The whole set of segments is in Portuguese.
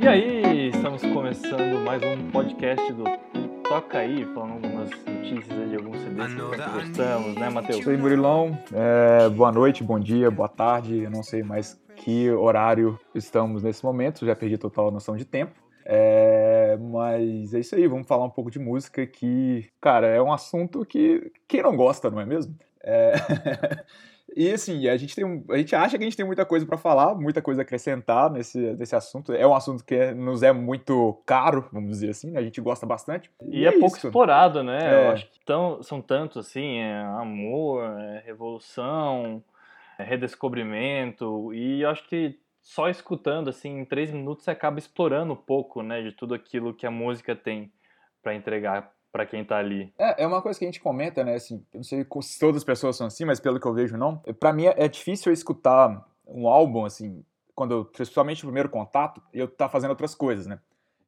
E aí, estamos começando mais um podcast do Toca aí, falando algumas notícias de alguns CDs que nós gostamos, né, Matheus? Isso aí, Murilão. É, boa noite, bom dia, boa tarde. Eu não sei mais que horário estamos nesse momento, já perdi total noção de tempo. É, mas é isso aí, vamos falar um pouco de música que, cara, é um assunto que quem não gosta, não é mesmo? É... E assim, a gente, tem a gente acha que a gente tem muita coisa para falar, muita coisa a acrescentar nesse, nesse assunto. É um assunto que é, nos é muito caro, vamos dizer assim, né? A gente gosta bastante. E, e é, é, pouco isso. explorado, né? É. Eu acho que tão, são tantos assim, é amor, é revolução, é redescobrimento. E eu acho que só escutando, assim, em três minutos, você acaba explorando um pouco, né? De tudo aquilo que a música tem para entregar para quem tá ali. É, é uma coisa que a gente comenta, né? Assim, eu não sei se todas as pessoas são assim, mas pelo que eu vejo, não. Para mim é difícil eu escutar um álbum, assim, quando eu, principalmente o primeiro contato, eu tá fazendo outras coisas, né?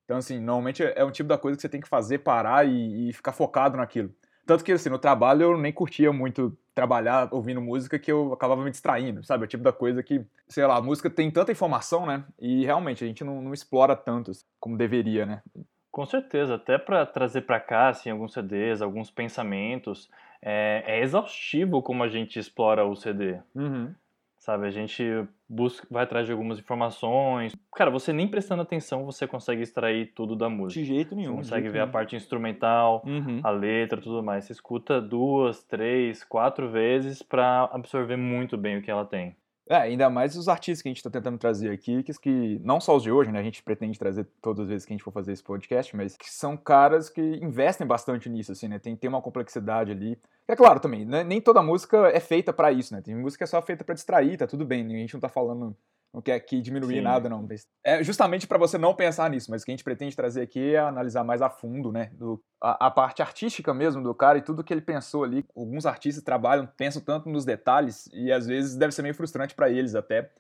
Então, assim, normalmente é um tipo da coisa que você tem que fazer, parar e, e ficar focado naquilo. Tanto que, assim, no trabalho eu nem curtia muito trabalhar ouvindo música que eu acabava me distraindo, sabe? É o tipo da coisa que, sei lá, a música tem tanta informação, né? E realmente a gente não, não explora tanto como deveria, né? Com certeza, até para trazer para cá assim, alguns CDs, alguns pensamentos, é, é, exaustivo como a gente explora o CD. Uhum. Sabe, a gente busca, vai atrás de algumas informações. Cara, você nem prestando atenção, você consegue extrair tudo da música. De jeito nenhum. Você consegue ver nenhum. a parte instrumental, uhum. a letra, tudo mais. Você escuta duas, três, quatro vezes para absorver muito bem o que ela tem. É, ainda mais os artistas que a gente está tentando trazer aqui, que, que não só os de hoje, né? A gente pretende trazer todas as vezes que a gente for fazer esse podcast, mas que são caras que investem bastante nisso, assim, né? Tem, tem uma complexidade ali. É claro também, né? nem toda música é feita para isso, né? Tem música que é só feita para distrair, tá tudo bem. A gente não tá falando não quer aqui diminuir Sim. nada, não. É justamente para você não pensar nisso, mas o que a gente pretende trazer aqui é analisar mais a fundo, né? Do, a, a, parte artística mesmo do cara e tudo que ele pensou ali. Alguns artistas trabalham, pensam tanto nos detalhes e às vezes deve ser meio frustrante para eles até.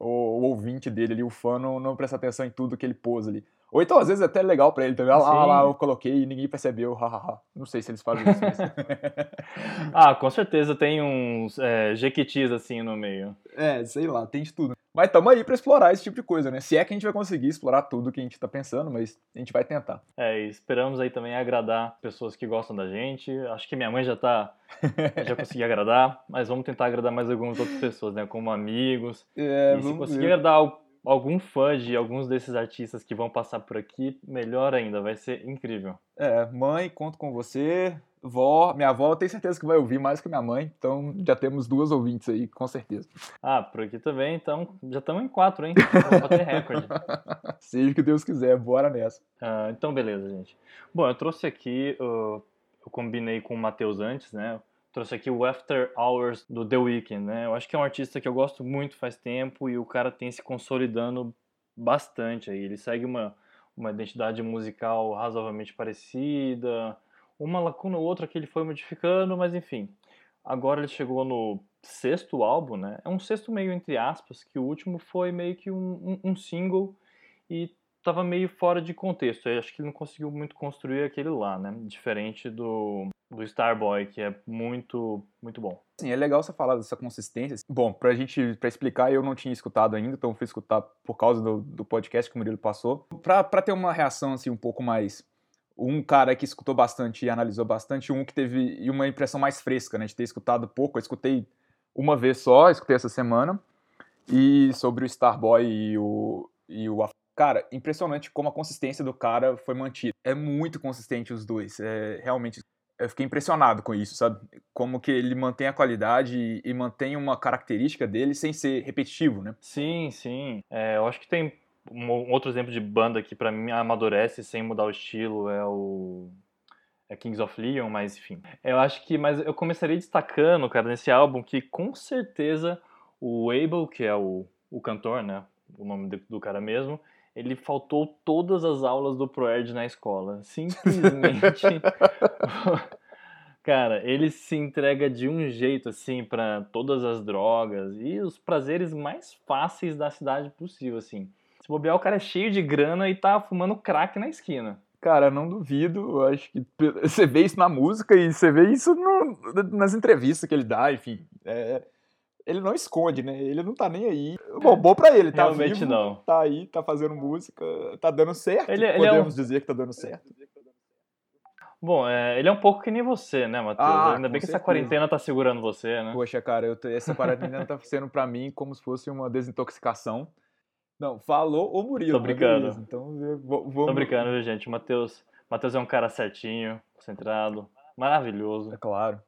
O, o, ouvinte dele ali, o fã, não, não presta atenção em tudo que ele pôs ali. Ou então, às vezes, é até legal pra ele também. Ah, lá, lá, eu coloquei e ninguém percebeu. Não sei se eles fazem isso. Mas... ah, com certeza tem uns é, jequitis assim no meio. É, sei lá, tem de tudo. Mas estamos aí para explorar esse tipo de coisa, né? Se é que a gente vai conseguir explorar tudo que a gente está pensando, mas a gente vai tentar. É, e esperamos aí também agradar pessoas que gostam da gente. Acho que minha mãe já tá. já consegui agradar, mas vamos tentar agradar mais algumas outras pessoas, né? Como amigos. É, e se conseguir ver. agradar algum fã de alguns desses artistas que vão passar por aqui, melhor ainda, vai ser incrível. É, mãe, conto com você. Vó, minha avó, eu tenho certeza que vai ouvir mais que minha mãe, então já temos duas ouvintes aí, com certeza. Ah, por aqui também, então já estamos em quatro, hein? Vamos bater recorde. Seja o que Deus quiser, bora nessa. Ah, então, beleza, gente. Bom, eu trouxe aqui, uh, eu combinei com o Matheus antes, né? trouxe aqui o After Hours do The Weeknd, né? Eu acho que é um artista que eu gosto muito faz tempo e o cara tem se consolidando bastante aí. Ele segue uma, uma identidade musical razoavelmente parecida, uma lacuna ou outra que ele foi modificando, mas enfim. Agora ele chegou no sexto álbum, né? É um sexto meio entre aspas, que o último foi meio que um, um, um single e tava meio fora de contexto. Eu acho que ele não conseguiu muito construir aquele lá, né? Diferente do, do Starboy, que é muito, muito bom. Sim, é legal você falar dessa consistência. Bom, pra gente, pra explicar, eu não tinha escutado ainda, então fui escutar por causa do, do podcast que o Murilo passou. Pra, pra ter uma reação, assim, um pouco mais... Um cara que escutou bastante e analisou bastante, um que teve uma impressão mais fresca, né? De ter escutado pouco. Eu escutei uma vez só, escutei essa semana. E sobre o Starboy e o, e o Cara, impressionante como a consistência do cara foi mantida. É muito consistente os dois. É realmente. Eu fiquei impressionado com isso, sabe? Como que ele mantém a qualidade e, e mantém uma característica dele sem ser repetitivo, né? Sim, sim. É, eu acho que tem um outro exemplo de banda que para mim amadurece sem mudar o estilo é o é Kings of Leon, mas enfim. Eu acho que, mas eu começaria destacando, cara, nesse álbum que com certeza o Abel, que é o, o cantor, né, o nome do, do cara mesmo, ele faltou todas as aulas do ProErd na escola. Simplesmente. Cara, ele se entrega de um jeito assim para todas as drogas e os prazeres mais fáceis da cidade possível, assim. Bobear, o cara é cheio de grana e tá fumando crack na esquina. Cara, não duvido. Acho que você vê isso na música e você vê isso no, nas entrevistas que ele dá, enfim. É, ele não esconde, né? Ele não tá nem aí. Bom, bom pra ele, tá Realmente vivo, não. tá aí, tá fazendo música, tá dando certo. Ele- ele é podemos dizer que tá dando certo. Bom, é, ele é um pouco que nem você, né, Matheus? Ah, Ainda bem que essa certeza. quarentena tá segurando você, né? Poxa, cara, eu essa quarentena tá sendo pra mim como se fosse uma desintoxicação. Não, falou o Murilo. Tô mas brincando. beleza, Então, vamos... Tô brincando, viu, gente? O Matheus, Matheus é um cara certinho, concentrado, maravilhoso. É claro.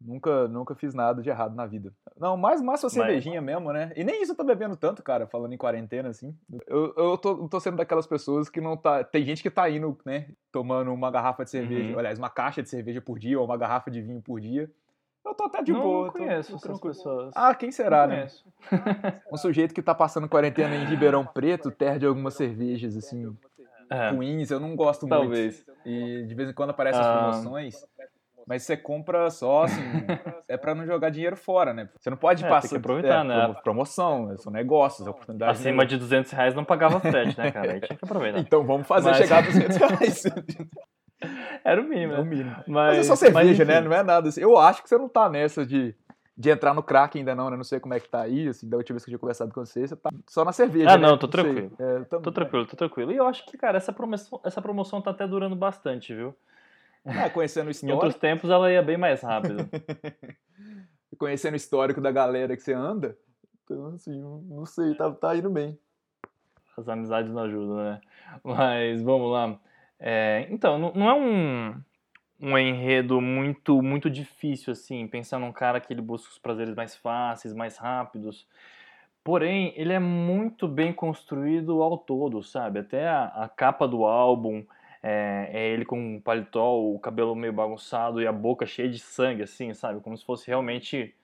Nunca, nunca fiz nada de errado na vida. Não, mais, mais só cervejinha mesmo, né? E nem isso eu tô bebendo tanto, cara, falando em quarentena, assim. Eu, eu tô, tô sendo daquelas pessoas que não tá. Tem gente que tá indo, né? Tomando uma garrafa de cerveja, Uhum. aliás, uma caixa de cerveja por dia, ou uma garrafa de vinho por dia. Eu tô até de não, boa. não tô- conheço tô essas tranquilo. pessoas. Ah, quem será, não né? conheço. Um sujeito que tá passando quarentena em Ribeirão Preto, perde algumas cervejas, assim, É, ruins. Eu não gosto muito. talvez. E de vez em quando aparecem as Ah. promoções. Mas você compra só, assim, é pra não jogar dinheiro fora, né? Você não pode É, tem passar. que aproveitar, né? promo- Promoção, são negócios, é oportunidade. Acima de 200 reais não pagava frete, né, cara? Aí tinha que aproveitar. Então vamos fazer Mas- chegar a 200 reais. Era o mínimo, É o né? mínimo. Mas, Mas é só cerveja, mas, né? Não é nada assim. Eu acho que você não tá nessa de, de entrar no crack ainda não, né? Não sei como é que tá aí, assim, da última vez que eu tinha conversado com você, você tá só na cerveja, Ah, né? não, tô sei. tranquilo. É, tam- Tô tranquilo, tô tranquilo. E eu acho que, cara, essa promoção, essa promoção tá até durando bastante, viu? Ah, conhecendo o Em outros histórico, tempos ela ia bem mais rápido. conhecendo o histórico da galera que você anda, então, assim, não sei, tá, tá indo bem. As amizades não ajudam, né? Mas vamos lá. É, então, não, é um, um enredo muito, muito difícil, assim, pensar num cara que ele busca os prazeres mais fáceis, mais rápidos. Porém, ele é muito bem construído ao todo, sabe? Até a, a capa do álbum é, é ele com um paletó, o cabelo meio bagunçado e a boca cheia de sangue, assim, sabe? Como se fosse realmente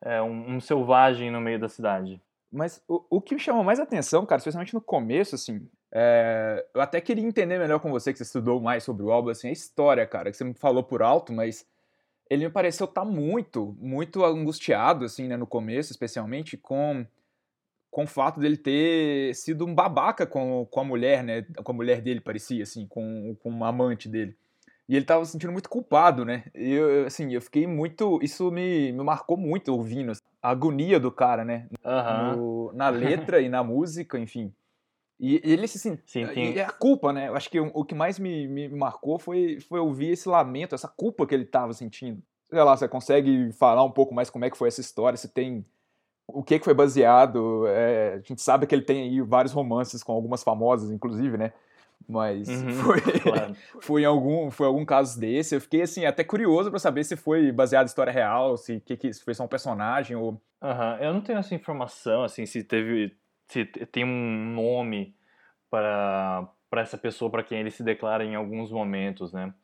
é, um, um selvagem no meio da cidade. Mas o, o que me chamou mais atenção, cara, especialmente no começo, assim, é, eu até queria entender melhor com você, que você estudou mais sobre o álbum, assim, a história, cara, que você me falou por alto, mas ele me pareceu estar muito, muito angustiado, assim, né, no começo, especialmente, com, com o fato dele ter sido um babaca com, com a mulher, né, com a mulher dele, parecia, assim, com, com uma amante dele. E ele tava se sentindo muito culpado, né? E eu, assim, eu fiquei muito. Isso me, me marcou muito ouvindo assim, a agonia do cara, né? Aham. no- na letra e na música, enfim. E e ele se sent... Sim, tem- e é a culpa, né? Eu acho que o, o que mais me, me marcou foi, foi ouvir esse lamento, essa culpa que ele estava sentindo. Sei lá, você consegue falar um pouco mais como é que foi essa história, se tem o que que foi baseado. é, a gente sabe que ele tem aí vários romances com algumas famosas, inclusive, né? Mas Uhum, foi, claro. foi em algum, foi algum caso desse. Eu fiquei assim até curioso para saber se foi baseado em história real, se que, que se foi só um personagem ou Aham, Eu não tenho essa informação, assim, se teve, se te- tem um nome para para essa pessoa para quem ele se declara em alguns momentos, né?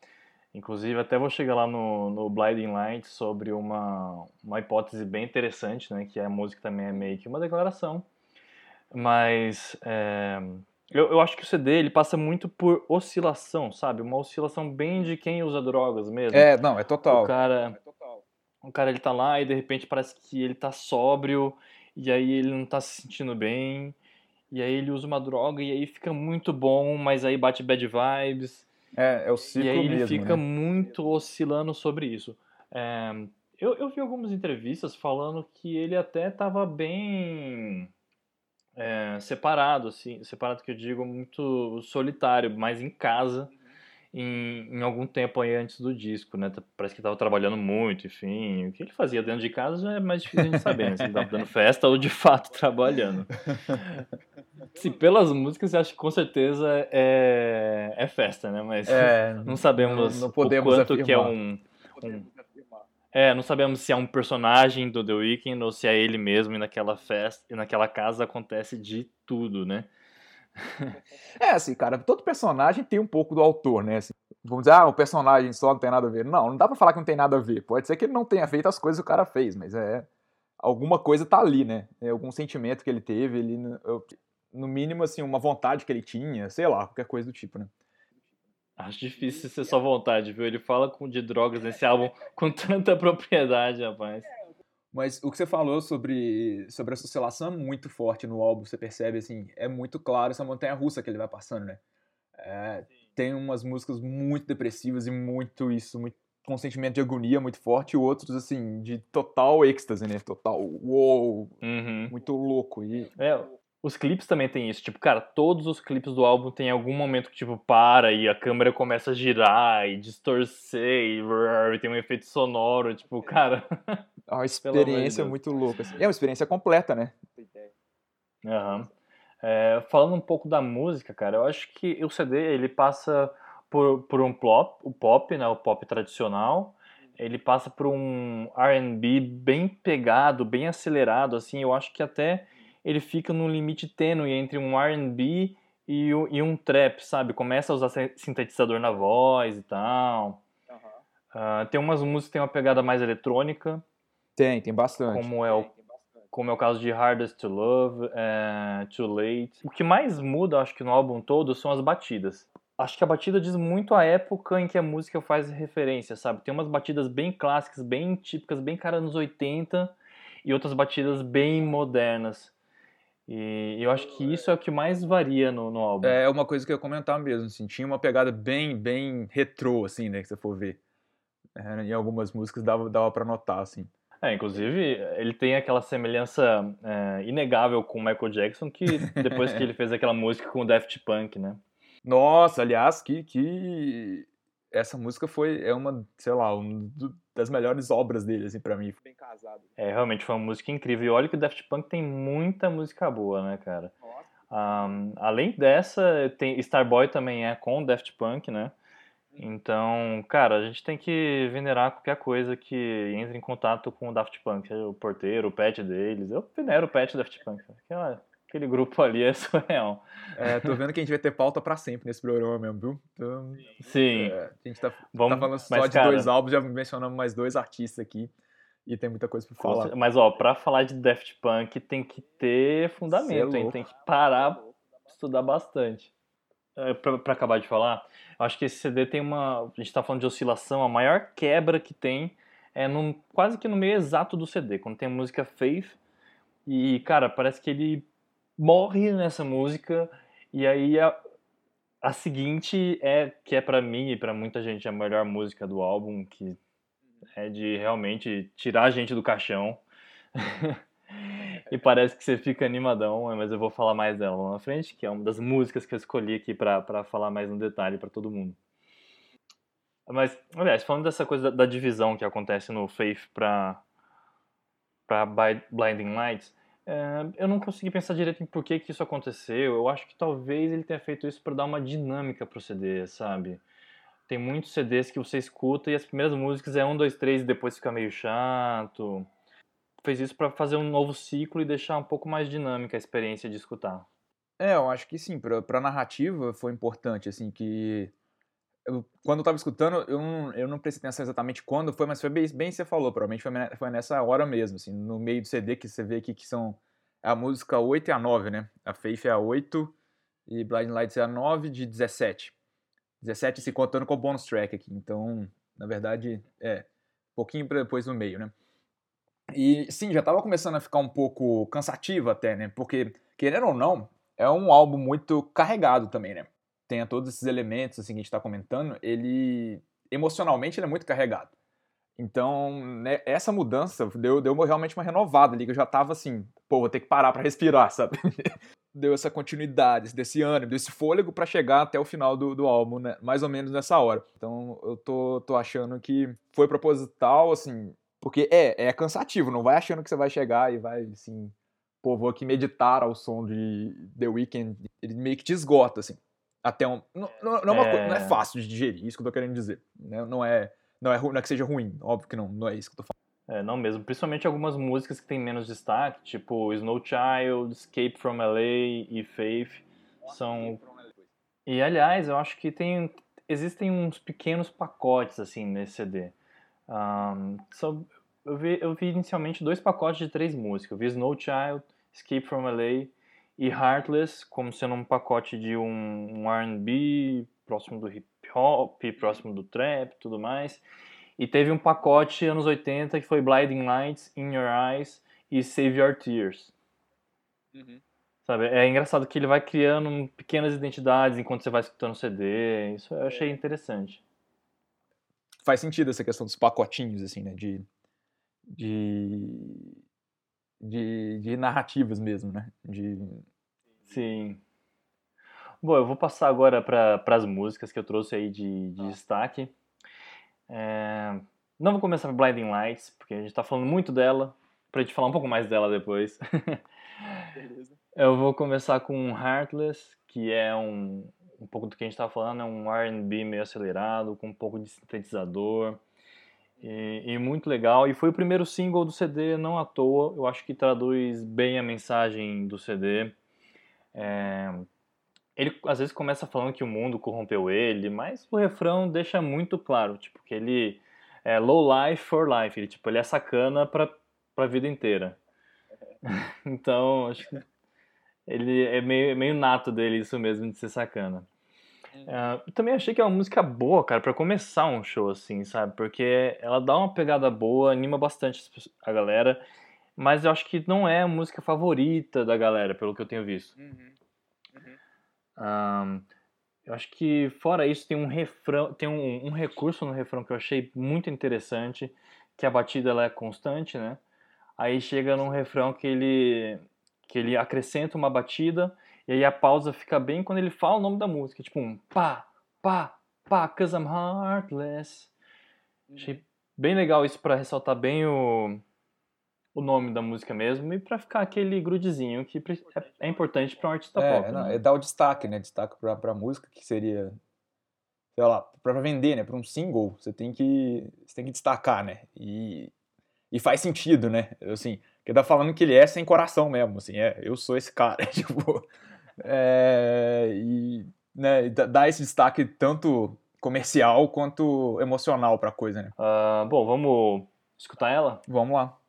Inclusive, até vou chegar lá no, no Blinding Light sobre uma, uma hipótese bem interessante, né? Que a música também é meio que uma declaração. Mas é, eu, eu acho que o CD ele passa muito por oscilação, sabe? Uma oscilação bem de quem usa drogas mesmo. É, não, é total. O cara, o cara ele tá lá e de repente parece que ele tá sóbrio e aí ele não tá se sentindo bem e aí ele usa uma droga e aí fica muito bom, mas aí bate bad vibes É, é o ciclo e aí ele mesmo, fica né? muito oscilando sobre isso. É, eu, eu vi algumas entrevistas falando que ele até tava bem é, separado, assim, separado que eu digo muito solitário, mais em casa, em, em algum tempo aí antes do disco, né? Tá- Parece que tava trabalhando muito, enfim. O que ele fazia dentro de casa já é mais difícil a gente saber, né? Se ele tava dando festa ou de fato trabalhando. Sim, pelas músicas eu acho que com certeza é, é festa, né? Mas É, não sabemos não- não podemos o quanto que é afirmar. um, um- É, não sabemos se é um personagem do The Weeknd ou se é ele mesmo e naquela festa e naquela casa acontece de tudo, né? É, assim, cara, todo personagem tem um pouco do autor, né? Assim, vamos dizer, ah, o personagem só não tem nada a ver. Não, não dá pra falar que não tem nada a ver. Pode ser que ele não tenha feito as coisas que o cara fez, mas é. Alguma coisa tá ali, né? É algum sentimento que ele teve, ele, eu- no mínimo, assim, uma vontade que ele tinha, sei lá, qualquer coisa do tipo, né? Acho difícil ser só vontade, viu? Ele fala de drogas nesse álbum com tanta propriedade, rapaz. Mas o que você falou sobre, sobre essa oscilação é muito forte no álbum, você percebe, assim, é muito claro essa montanha-russa que ele vai passando, né? É, tem umas músicas muito depressivas e muito isso, muito, com um sentimento de agonia muito forte, e outros, assim, de total êxtase, né? Total, uou, Uhum. muito louco. E É, os clipes também tem isso. Tipo, cara, todos os clipes do álbum tem algum momento que, tipo, para e a câmera começa a girar e distorcer e, brrr, e tem um efeito sonoro. Tipo, cara. a amor de experiência é muito louca. assim. É uma experiência completa, né? Aham. É, falando um pouco da música, cara, eu acho que o CD ele passa por, por um pop, o pop, né, o pop tradicional. Ele passa por um R&B bem pegado, bem acelerado, assim. Eu acho que até ele fica num limite tênue entre um R&B e, e um trap, sabe? Começa a usar sin- sintetizador na voz e tal. Ah, tem umas músicas que tem uma pegada mais eletrônica, Tem, tem bastante. como é o como é o caso de Hardest to Love, é, Too Late. O que mais muda, acho que no álbum todo, são as batidas. Acho que a batida diz muito a época em que a música faz referência, sabe? Tem umas batidas bem clássicas, bem típicas, bem cara anos 80, e outras batidas bem modernas. E eu acho que isso é o que mais varia no, no álbum. É uma coisa que eu ia comentar mesmo, assim, tinha uma pegada bem, bem retrô, assim, né, que você for ver. É, em algumas músicas dava, dava pra notar, assim. É, inclusive, ele tem aquela semelhança é, inegável com o Michael Jackson, que depois que ele fez aquela música com o Daft Punk, né? Nossa, aliás, que, que essa música foi, é uma, sei lá, uma das melhores obras dele, assim, pra mim. Bem casado. É, realmente foi uma música incrível. E olha que o Daft Punk tem muita música boa, né, cara? Um, além dessa, tem Starboy também é com o Daft Punk, né? Então, cara, a gente tem que venerar qualquer coisa que entre em contato com o Daft Punk. seja O porteiro, o pet deles. Eu venero o pet do Daft Punk. Aquela, aquele grupo ali é surreal. É, tô vendo que a gente vai ter pauta pra sempre nesse programa mesmo, viu? Então, Sim. é, a gente tá, Vamos, tá falando só mas, de cara, dois álbuns, já mencionamos mais dois artistas aqui. E tem muita coisa pra falar. Mas, ó, pra falar de Daft Punk tem que ter fundamento, é hein? Tem que parar, estudar bastante. É, pra, pra acabar de falar, eu acho que esse CD tem uma. A gente tá falando de oscilação, a maior quebra que tem é num, quase que no meio exato do CD, quando tem a música Faith. E, cara, parece que ele morre nessa música, e aí a, a seguinte é, que é pra mim e pra muita gente a melhor música do álbum, que é de realmente tirar a gente do caixão. e parece que você fica animadão, mas eu vou falar mais dela lá na frente, que é uma das músicas que eu escolhi aqui pra falar mais no detalhe pra todo mundo. Mas, aliás, falando dessa coisa da, da divisão que acontece no Faith pra Bi- Blinding Lights, é, eu não consegui pensar direito em por que, que isso aconteceu. Eu acho que talvez ele tenha feito isso pra dar uma dinâmica pro CD, sabe? Tem muitos CDs que você escuta e as primeiras músicas é um, dois, três e depois fica meio chato. Fez isso pra fazer um novo ciclo e deixar um pouco mais dinâmica a experiência de escutar. É, eu acho que sim, pra, pra narrativa foi importante, assim, que. Eu- quando eu tava escutando, eu não, eu não prestei atenção exatamente quando foi, mas foi bem, bem você falou, provavelmente foi, foi nessa hora mesmo, assim, no meio do CD que você vê aqui que são a música 8 e a 9, né? A Faith é a 8 e Blind Lights é a 9 de 17. 17 se contando com o bonus track aqui, então, na verdade, é, um pouquinho depois no meio, né? E sim, já tava começando a ficar um pouco cansativo até, né? Porque, querendo ou não, é um álbum muito carregado também, né? Tem todos esses elementos assim que a gente tá comentando, ele emocionalmente ele é muito carregado. Então, né, essa mudança deu, deu realmente uma renovada ali, que eu já tava assim, pô, vou ter que parar pra respirar, sabe? deu essa continuidade, desse ânimo, desse fôlego pra chegar até o final do, do álbum, né? Mais ou menos nessa hora. Então, eu tô, tô achando que foi proposital, assim, porque é, é cansativo, não vai achando que você vai chegar e vai, assim, pô, vou aqui meditar ao som de The Weeknd, ele meio que te esgota, assim. Até um. Não, não, não é, uma É. não é fácil de digerir, isso que eu tô querendo dizer. né? Não é, não é, não é que seja ruim, óbvio que não, não é isso que eu tô falando. É, não mesmo. Principalmente algumas músicas que têm menos destaque, tipo Snow Child, Escape from LA e Faith. São E aliás, eu acho que tem existem uns pequenos pacotes assim nesse CD. Ahn, só- eu, vi, eu vi inicialmente dois pacotes de três músicas. Eu vi Snow Child, Escape from LA e Heartless como sendo um pacote de um, um R&B próximo do hip hop, próximo do trap, tudo mais. E teve um pacote anos 80 que foi Blinding Lights, In Your Eyes e Save Your Tears. Sabe? É engraçado que ele vai criando pequenas identidades enquanto você vai escutando o CD. Isso eu achei interessante. faz sentido essa questão dos pacotinhos, assim, né? De, de, de, de narrativas mesmo, né? De... Sim. Bom, eu vou passar agora para as músicas que eu trouxe aí de, de destaque. É, não vou começar com Blinding Lights, porque a gente está falando muito dela, para gente falar um pouco mais dela depois. Beleza. Eu vou começar com Heartless, que é um, um pouco do que a gente estava falando, é um R&B meio acelerado, com um pouco de sintetizador. E, e, muito legal. E foi o primeiro single do CD, não à toa. Eu acho que traduz bem a mensagem do CD. É, ele às vezes começa falando que o mundo corrompeu ele, mas o refrão deixa muito claro, tipo, que ele é low life for life. Ele, tipo, ele é sacana pra, pra vida inteira. então, acho que ele é meio, meio nato dele isso mesmo, de ser sacana. Uh, também achei que é uma música boa, cara, para começar um show assim, sabe? Porque ela dá uma pegada boa, anima bastante a galera, mas eu acho que não é a música favorita da galera, pelo que eu tenho visto. Uhum. Uhum. Um, eu acho que fora isso tem um refrão, tem um, um, recurso no refrão que eu achei muito interessante, que a batida ela é constante, né? Aí chega num refrão que ele que ele acrescenta uma batida e aí a pausa fica bem quando ele fala o nome da música, tipo um pá, pá, pá, cause I'm heartless. Achei bem legal isso para ressaltar bem o, o nome da música mesmo e para ficar aquele grudezinho que é, é importante para um artista é, pop. Não, né? É dar o destaque, né? Destaque para a música que seria sei lá, para vender, né, para um single, você tem que você tem que destacar, né? E e faz sentido, né? Assim, que tá falando que ele é sem coração mesmo, assim, é, eu sou esse cara, tipo, é, e né, dá esse destaque tanto comercial quanto emocional pra coisa, né? Uh, bom, vamos escutar ela? Vamos lá.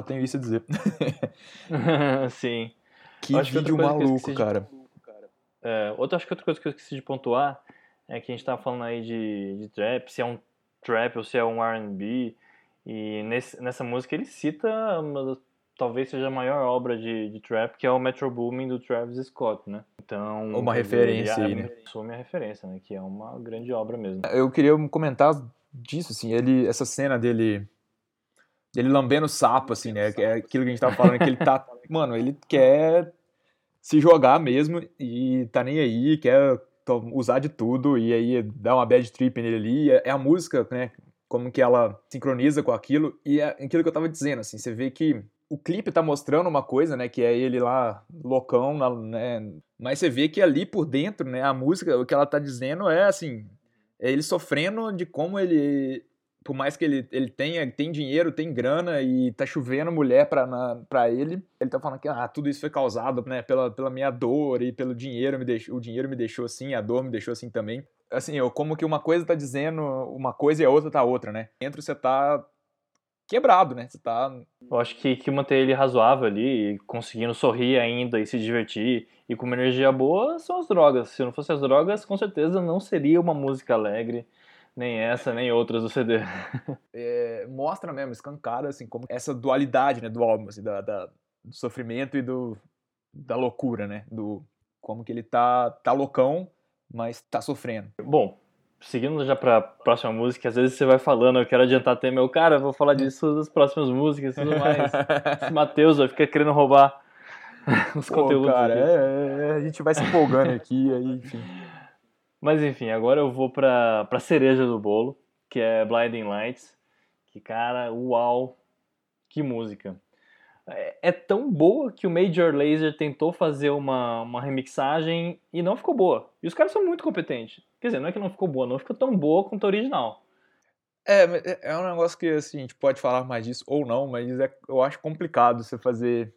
Só tenho isso a dizer. Sim. Que vídeo que maluco, cara. É, outra, acho que outra coisa que eu esqueci de pontuar é que a gente tava falando aí de, de trap, se é um trap ou se é um R&B. E nesse, nessa música ele cita uma, talvez seja a maior obra de, de trap, que é o Metro Boomin do Travis Scott, né? Então, uma referência aí, né? Assume a referência, né? Que é uma grande obra mesmo. Eu queria comentar disso, assim, ele, essa cena dele ele lambendo sapo, assim, né? É aquilo que a gente tava falando, que ele tá. Mano, ele quer se jogar mesmo e tá nem aí, quer usar de tudo e aí dá uma bad trip nele ali. É, é a música, né? Como que ela sincroniza com aquilo. E é aquilo que eu tava dizendo, assim, você vê que o clipe tá mostrando uma coisa, né? Que é ele lá, loucão, né? Mas você vê que ali por dentro, né? A música, o que ela tá dizendo é assim. É ele sofrendo de como ele por mais que ele, ele tenha tem dinheiro, tem grana e tá chovendo mulher pra, na, pra ele, ele tá falando que ah, tudo isso foi causado né, pela, pela minha dor e pelo dinheiro, me o dinheiro me deixou assim, a dor me deixou assim também. Assim, eu, como que uma coisa tá dizendo uma coisa e a outra tá outra, né? Dentro você tá quebrado, né? Você tá... Eu acho que, que manter ele razoável ali, conseguindo sorrir ainda e se divertir e com uma energia boa são as drogas. Se não fossem as drogas, com certeza não seria uma música alegre nem essa, nem outras do CD. É, mostra mesmo, escancara, assim, como essa dualidade, né, do álbum, assim, da, da, do sofrimento e do, da loucura, né, do como que ele tá, tá loucão, mas tá sofrendo. Bom, seguindo já pra próxima música, às vezes você vai falando, eu quero adiantar até meu cara, vou falar disso das próximas músicas e tudo mais. Esse Matheus vai ficar querendo roubar os Pô, conteúdos. Cara, é, é, a gente vai se empolgando aqui, aí, enfim. Mas enfim, agora eu vou pra, pra cereja do bolo, que é Blinding Lights. Que, cara, uau, que música. É, é tão boa que o Major Laser tentou fazer uma, uma remixagem e não ficou boa. E os caras são muito competentes. Quer dizer, não é que não ficou boa, não ficou tão boa quanto a original. É, é, é um negócio que assim, a gente pode falar mais disso ou não, mas é, eu acho complicado você fazer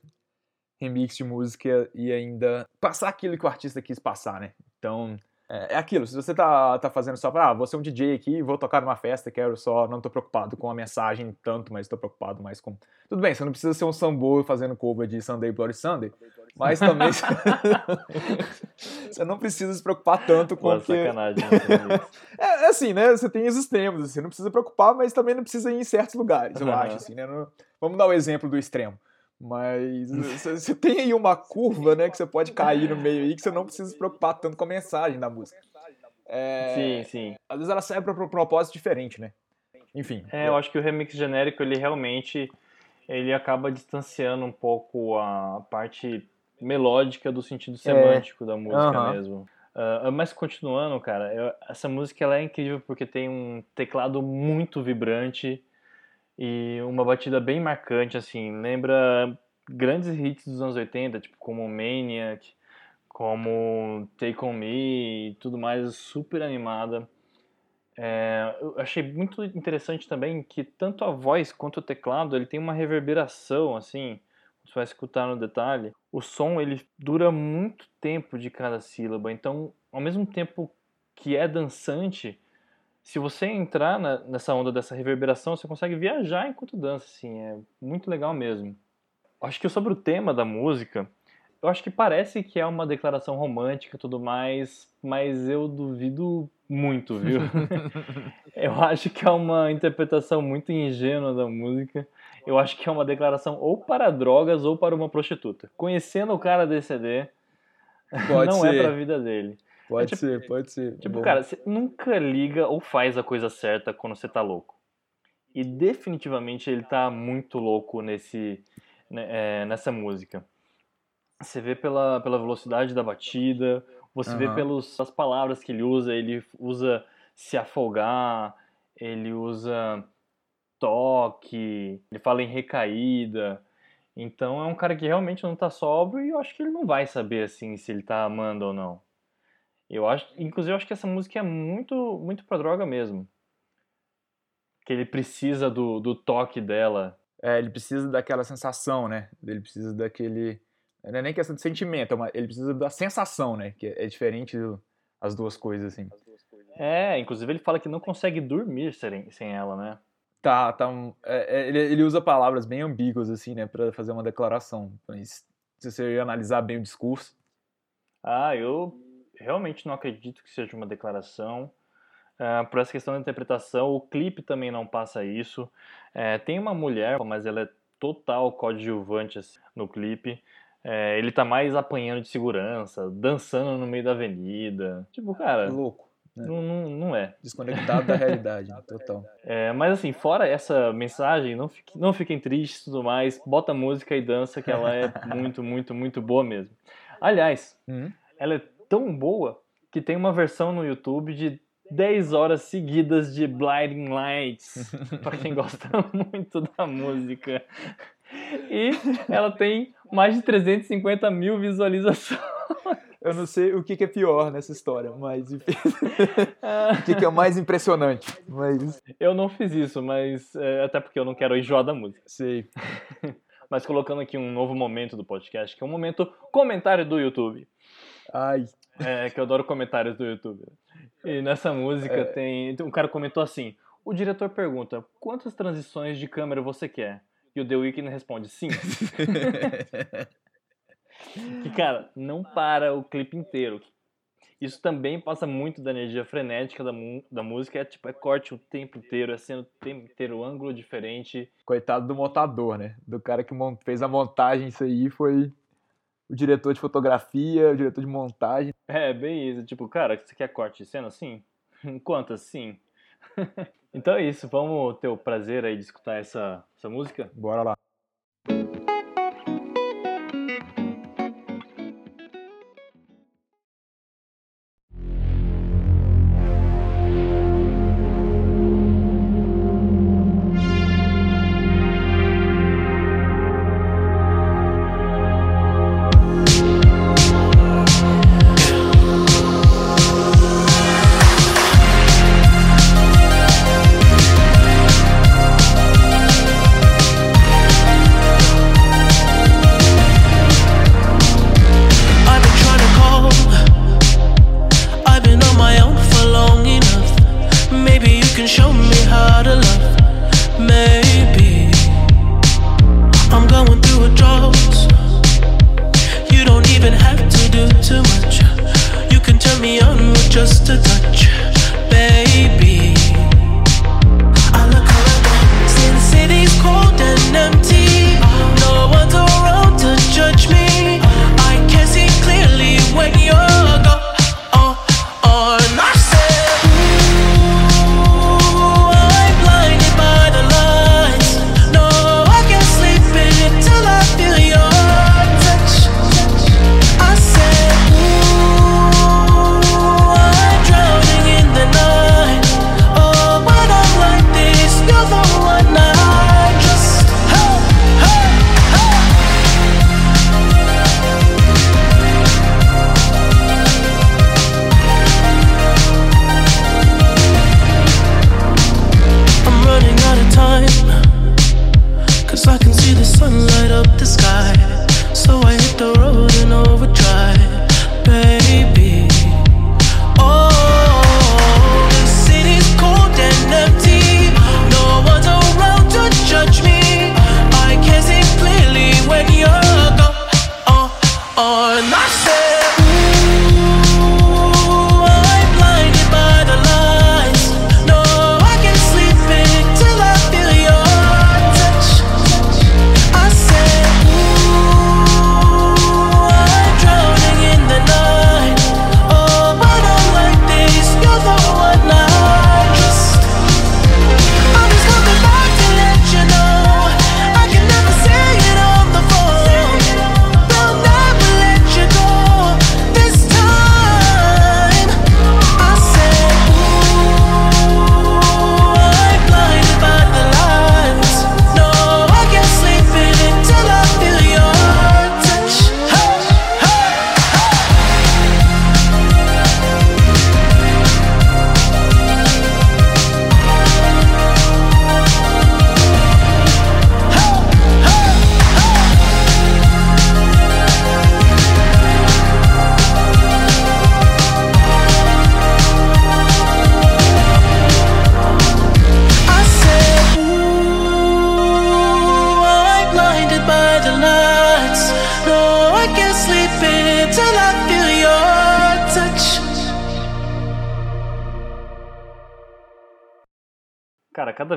remix de música e ainda passar aquilo que o artista quis passar, né? Então, é, é, aquilo, se você tá, tá fazendo só pra, ah, vou ser um DJ aqui, vou tocar numa festa, quero só, não tô preocupado com a mensagem tanto, mas tô preocupado mais com... Tudo bem, você não precisa ser um sambo fazendo cover de Sunday Bloody Sunday, mas também você não precisa se preocupar tanto com Pô, que... sacanagem. é, é, assim, né, você tem os extremos, você não precisa preocupar, mas também não precisa ir em certos lugares, eu acho, assim, né, não... vamos dar o um exemplo do extremo. Mas você tem aí uma curva, né, que você pode cair no meio aí, que você não precisa se preocupar tanto com a mensagem da música. É, sim, sim. Às vezes ela serve para um propósito diferente, né? Enfim. É, eu acho que o remix genérico, ele realmente ele acaba distanciando um pouco a parte melódica do sentido é. semântico é. da música uhum. mesmo. Uh, mas continuando, cara, eu, essa música ela é incrível porque tem um teclado muito vibrante, e uma batida bem marcante, assim, lembra grandes hits dos anos 80, tipo como Maniac, como Take On Me e tudo mais, super animada. É, eu achei muito interessante também que tanto a voz quanto o teclado ele tem uma reverberação assim você vai escutar no detalhe o som ele dura muito tempo de cada sílaba então ao mesmo tempo que é dançante se você entrar na, nessa onda dessa reverberação, você consegue viajar enquanto dança, assim, é muito legal mesmo. Acho que sobre o tema da música, eu acho que parece que é uma declaração romântica e tudo mais, mas eu duvido muito, viu? eu acho que é uma interpretação muito ingênua da música. Eu acho que é uma declaração ou para drogas ou para uma prostituta. Conhecendo o cara desse CD, Pode não é ser. é para a vida dele. Pode é, tipo, ser, pode ser. Tipo, Bom. cara, você nunca liga ou faz a coisa certa quando você tá louco. E definitivamente ele tá muito louco nesse, né, é, nessa música. Você vê pela, pela velocidade da batida, você uhum. vê pelas palavras que ele usa, ele usa se afogar, ele usa toque, ele fala em recaída. Então é um cara que realmente não tá sóbrio e eu acho que ele não vai saber assim se ele tá amando ou não. Eu acho, inclusive, eu acho que essa música é muito, muito pra droga mesmo. Que ele precisa do, do toque dela. É, ele precisa daquela sensação, né? Ele precisa daquele. Não é nem questão de sentimento, é ele precisa da sensação, né? Que é diferente do, as duas coisas, assim. É, inclusive ele fala que não consegue dormir sem, sem ela, né? Tá, tá. Um, é, é, ele, ele usa palavras bem ambíguas, assim, né, pra fazer uma declaração. Mas se você analisar bem o discurso. Ah, eu realmente não acredito que seja uma declaração. Uh, por essa questão da interpretação, o clipe também não passa isso. É, tem uma mulher, mas ela é total coadjuvante assim, no clipe. É, ele tá mais apanhando de segurança, dançando no meio da avenida. Tipo, cara. Louco. Né? Não, não, não, é. Desconectado da realidade, total. É, mas assim, fora essa mensagem, não, fique, não fiquem tristes e tudo mais. Bota música e dança, que ela é muito, muito, muito boa mesmo. Aliás, uhum. ela é tão boa que tem uma versão no YouTube de 10 horas seguidas de Blinding Lights, para quem gosta muito da música. E ela tem mais de 350 mil visualizações. Eu não sei o que, que é pior nessa história, mas o que, que, é o mais impressionante. Mas... Eu não fiz isso, mas é, até porque eu não quero enjoar da música. Sei. mas colocando aqui um novo momento do podcast, que é um momento comentário do YouTube. Ai. É, que eu adoro comentários do YouTube. E nessa música é... tem. Um cara comentou assim: o diretor pergunta, quantas transições de câmera você quer? E o The Weeknd responde, sim. que, cara, não para o clipe inteiro. Isso também passa muito da energia frenética da, da música. É tipo, é corte o tempo inteiro, é sendo o tempo inteiro, ângulo diferente. Coitado do montador, né? Do cara que fez a montagem, isso aí foi o diretor de fotografia, o diretor de montagem. É, bem isso. Tipo, cara, você quer corte de cena? Sim. Quantas? Sim. então é isso. Vamos ter o prazer aí de escutar essa, essa música? Bora lá.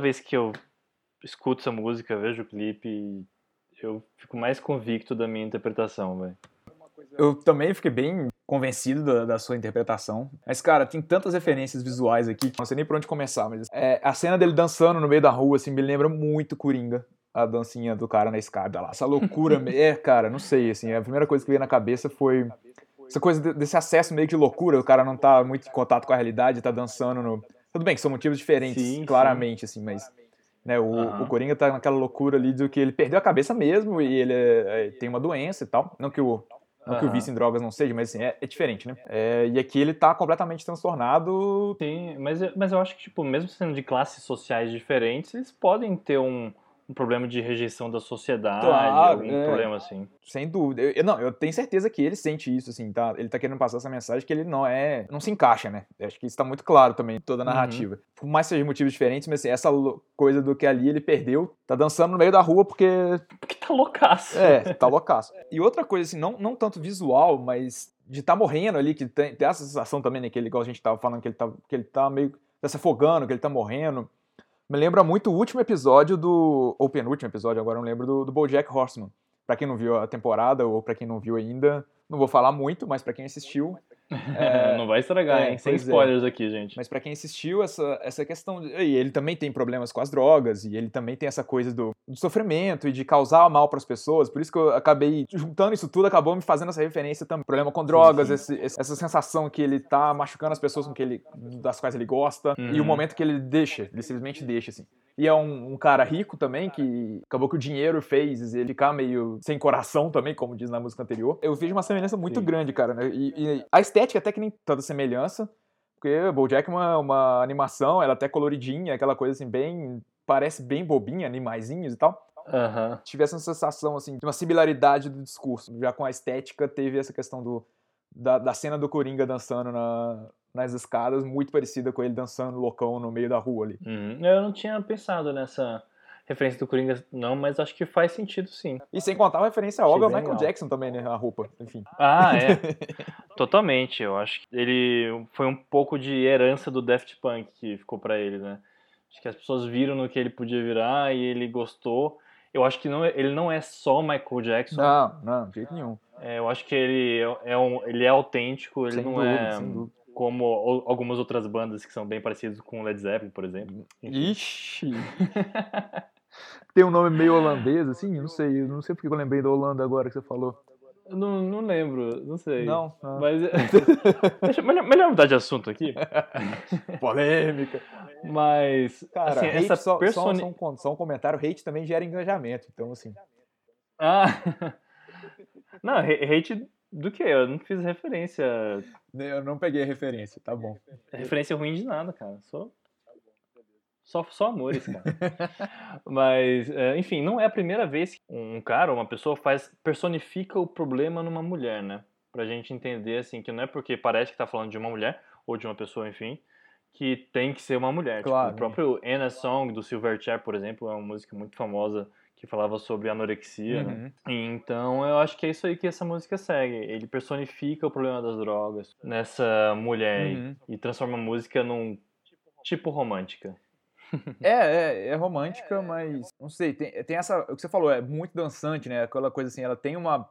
Vez que eu escuto essa música, vejo o clipe, eu fico mais convicto da minha interpretação, velho. Eu também fiquei bem convencido da, da, sua interpretação. Mas, cara, tem tantas referências visuais aqui que não sei nem por onde começar. Mas é, a cena dele dançando no meio da rua, assim, me lembra muito Coringa. A dancinha do cara na escada lá. Essa loucura. é, cara, não sei, assim. A primeira coisa que veio na cabeça foi essa coisa desse acesso meio de loucura. O cara não tá muito em contato com a realidade, tá dançando no. Tudo bem que são motivos diferentes, sim, claramente, sim. assim, mas. Né, o, uhum. o Coringa tá naquela loucura ali do que ele perdeu a cabeça mesmo e ele é, é, tem uma doença e tal. Não que o não uhum. que o vício em drogas não seja, mas assim, é, é diferente, né? É, e aqui ele tá completamente transtornado. Sim, mas, mas eu acho que, tipo, mesmo sendo de classes sociais diferentes, eles podem ter um, um problema de rejeição da sociedade, claro, algum é. problema assim. Sem dúvida. Eu, não, eu tenho certeza que ele sente isso, assim, tá? Ele tá querendo passar essa mensagem que ele não é. não se encaixa, né? Eu acho que isso tá muito claro também, toda a uhum. narrativa. Uhum. Por mais que seja motivos diferentes, mas assim, essa coisa do que ali ele perdeu, tá dançando no meio da rua porque. Porque tá loucaço. É, tá loucaço. E outra coisa, assim, não, não tanto visual, mas de tá morrendo ali, que tem, tem essa sensação também, né? Que ele, igual a gente tava falando, que ele tá, que ele tá meio. tá se afogando, que ele tá morrendo. Me lembra muito o último episódio do. Ou penúltimo episódio, agora não lembro, do, do Bojack Horseman. Pra quem não viu a temporada, ou pra quem não viu ainda, não vou falar muito, mas para quem assistiu. É... não vai estragar, é, hein? Sem é. spoilers é. aqui, gente. Mas para quem assistiu, essa, essa questão. De... E ele também tem problemas com as drogas, e ele também tem essa coisa do, do sofrimento e de causar mal para as pessoas. Por isso que eu acabei juntando isso tudo, acabou me fazendo essa referência também. Problema com drogas, sim. Esse, essa sensação que ele tá machucando as pessoas com que ele, das quais ele gosta, uhum. e o uhum. momento que ele deixa, ele simplesmente deixa, assim. E é um, um, cara rico também, que acabou que o dinheiro fez ele ficar meio sem coração também, como diz na música anterior. Eu vejo uma semelhança muito Sim. grande, cara, né? E, e, a estética até que nem tanta semelhança, porque Bojack é uma, uma animação, ela é até coloridinha, aquela coisa assim, bem... parece bem bobinha, animaizinhos e tal. Uhum. Tive essa sensação, assim, de uma similaridade do discurso. Já com a estética, teve essa questão do, da, da cena do Coringa dançando na, nas escadas, muito parecida com ele dançando loucão no meio da rua ali. Uhum. Eu não tinha pensado nessa referência do Coringa, não, mas acho que faz sentido sim. E sem contar a referência ao Michael legal. Jackson também, né? A roupa, enfim. Ah, é. Totalmente. Eu acho que ele foi um pouco de herança do Daft Punk que ficou para ele, né? Acho que as pessoas viram no que ele podia virar e ele gostou. Eu acho que não, é, ele não é só Michael Jackson. Não, não, de jeito nenhum. É, eu acho que ele é, é um, ele é autêntico, ele sem não dúvida, é como algumas outras bandas que são bem parecidas com Led Zeppelin, por exemplo. Enfim. Ixi! Tem um nome meio holandês, assim? Não sei, não sei porque eu lembrei da Holanda agora que você falou. Não, não lembro, não sei. Não. não. Mas. Deixa, melhor, melhor mudar de assunto aqui. Polêmica. Mas. Cara, assim, essa só, personi... só, só, um, só um comentário: hate também gera engajamento. Então, assim. Ah! Não, hate do que? Eu não fiz referência. Eu não peguei referência, tá bom. Referência ruim de nada, cara. Só, só, só amores, cara. Mas, é, enfim, não é a primeira vez que um cara ou uma pessoa faz personifica o problema numa mulher, né? Pra gente entender, assim, que não é porque parece que tá falando de uma mulher, ou de uma pessoa, enfim, que tem que ser uma mulher. Claro. Tipo, o próprio Anna Song, do Silverchair, por exemplo, é uma música muito famosa que falava sobre anorexia, né? uhum. né? Então eu acho que é isso aí que essa música segue. Ele personifica o problema das drogas nessa mulher uhum. e, transforma a música num tipo romântica. É, é, é romântica, mas não sei, tem, tem essa. O que você falou, é muito dançante, né? Aquela coisa assim, ela tem uma,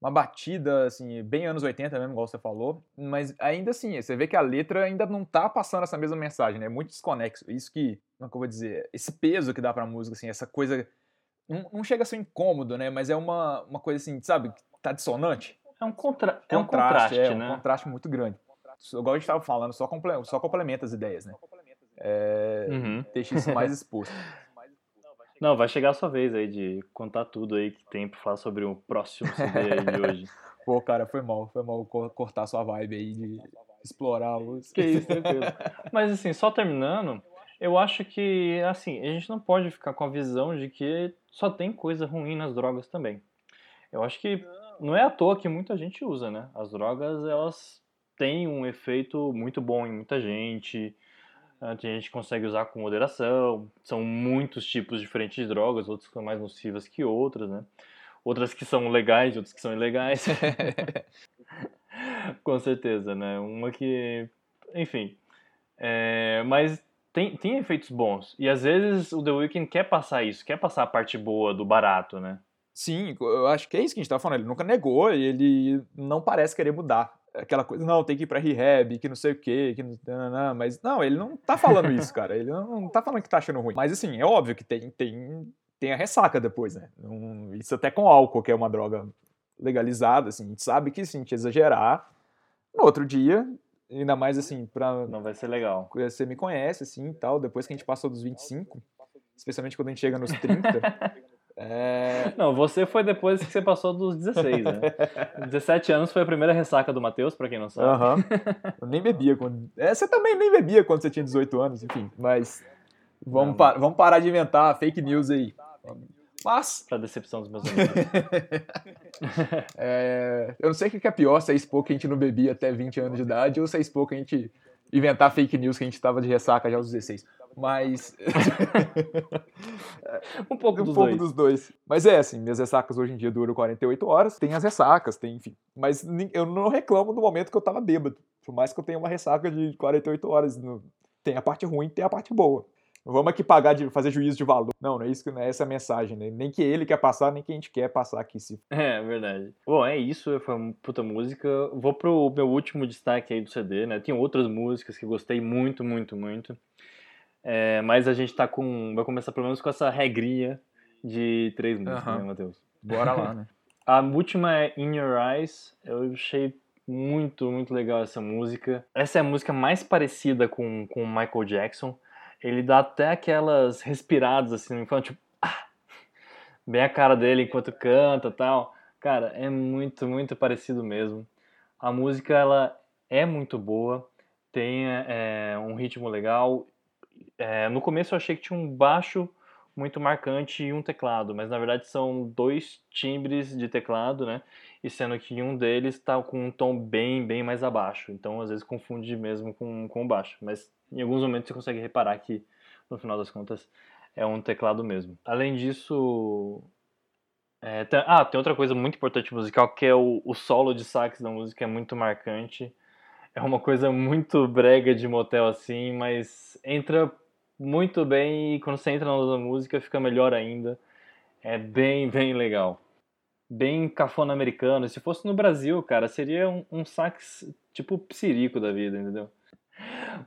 uma batida, assim, bem anos 80 mesmo, igual você falou, mas ainda assim, você vê que a letra ainda não tá passando essa mesma mensagem, né? É muito desconexo. Isso que, como é que eu vou dizer? Esse peso que dá pra música, assim, essa coisa não, não chega a ser incômodo, né? Mas é uma, uma coisa assim, sabe? Tá dissonante. É um, contra... é um contraste, é, né? um contraste muito grande. Igual a gente estava falando, só, comple... só complementa as ideias, né? É... Uhum. Deixa isso mais exposto. Não, vai chegar a sua vez aí de contar tudo aí que tem pra falar sobre o próximo CD de hoje. Pô, cara, foi mal, foi mal cortar sua vibe aí de explorar os. Que isso, tranquilo. Mas assim, só terminando, eu acho que, assim, a gente não pode ficar com a visão de que só tem coisa ruim nas drogas também. Eu acho que não é à toa que muita gente usa, né? As drogas, elas têm um efeito muito bom em muita gente. Tem gente consegue usar com moderação. São muitos tipos diferentes de drogas, outras são mais nocivas que outras, né? Outras que são legais, outras que são ilegais. com certeza, né? Uma que. Enfim. É, mas tem, tem efeitos bons. E às vezes o The Weeknd quer passar isso, quer passar a parte boa do barato, né? Sim, eu acho que é isso que a gente tá falando. Ele nunca negou e ele não parece querer mudar. Aquela coisa, não, tem que ir pra rehab, que não sei o quê, que não, não, não, mas não, ele não tá falando isso, cara. Ele não, não tá falando que tá achando ruim. Mas assim, é óbvio que tem, tem, tem a ressaca depois, né? isso até com álcool, que é uma droga legalizada, assim, a gente sabe que se a gente exagerar, no outro dia, ainda mais assim, pra... Não vai ser legal. Você me conhece, assim, e tal, depois que a gente passou dos 25, especialmente quando a gente chega nos 30... É... Não, você foi depois que você passou dos 16, né? 17 anos foi a primeira ressaca do Matheus, pra quem não sabe. Uhum. Eu nem bebia quando. É, você também nem bebia quando você tinha 18 anos, enfim. Mas. Vamos, pa... vamos parar de inventar fake news aí. Mas. Pra decepção dos meus amigos. é... Eu não sei o que é pior, se é expor que a gente não bebia até 20 anos de idade ou se é expor que a gente inventar fake news que a gente tava de ressaca já aos 16. Mas. um pouco, um dos, pouco dois. dos dois. Mas é assim, minhas ressacas hoje em dia duram 48 horas. Tem as ressacas, tem, enfim. Mas eu não reclamo do momento que eu tava bêbado. Por mais que eu tenha uma ressaca de 48 horas. Tem a parte ruim tem a parte boa. Não vamos aqui pagar de fazer juízo de valor. Não, não é isso, não é essa a mensagem, né? Nem que ele quer passar, nem que a gente quer passar aqui. Se... É, verdade. Bom, é isso, foi uma puta música. Vou pro meu último destaque aí do CD, né? Tem outras músicas que gostei muito, muito, muito. É, mas a gente tá com. Vai começar pelo menos com essa regrinha de três músicas, uhum. né, Matheus? Bora lá, né? A última é In Your Eyes. Eu achei muito, muito legal essa música. Essa é a música mais parecida com o Michael Jackson. Ele dá até aquelas respiradas assim, enquanto tipo, ah! bem a cara dele enquanto canta tal. Cara, é muito, muito parecido mesmo. A música ela é muito boa, tem é, um ritmo legal é, no começo eu achei que tinha um baixo muito marcante e um teclado, mas na verdade são dois timbres de teclado, né? E sendo que um deles está com um tom bem, bem mais abaixo. Então às vezes confunde mesmo com, com baixo. Mas em alguns momentos você consegue reparar que no final das contas é um teclado mesmo. Além disso. É, tem, ah, tem outra coisa muito importante musical que é o, o solo de sax da música, é muito marcante. É uma coisa muito brega de motel assim, mas entra muito bem e quando você entra na música fica melhor ainda. É bem, bem legal. Bem cafona americano. Se fosse no Brasil, cara, seria um, um sax tipo psirico da vida, entendeu?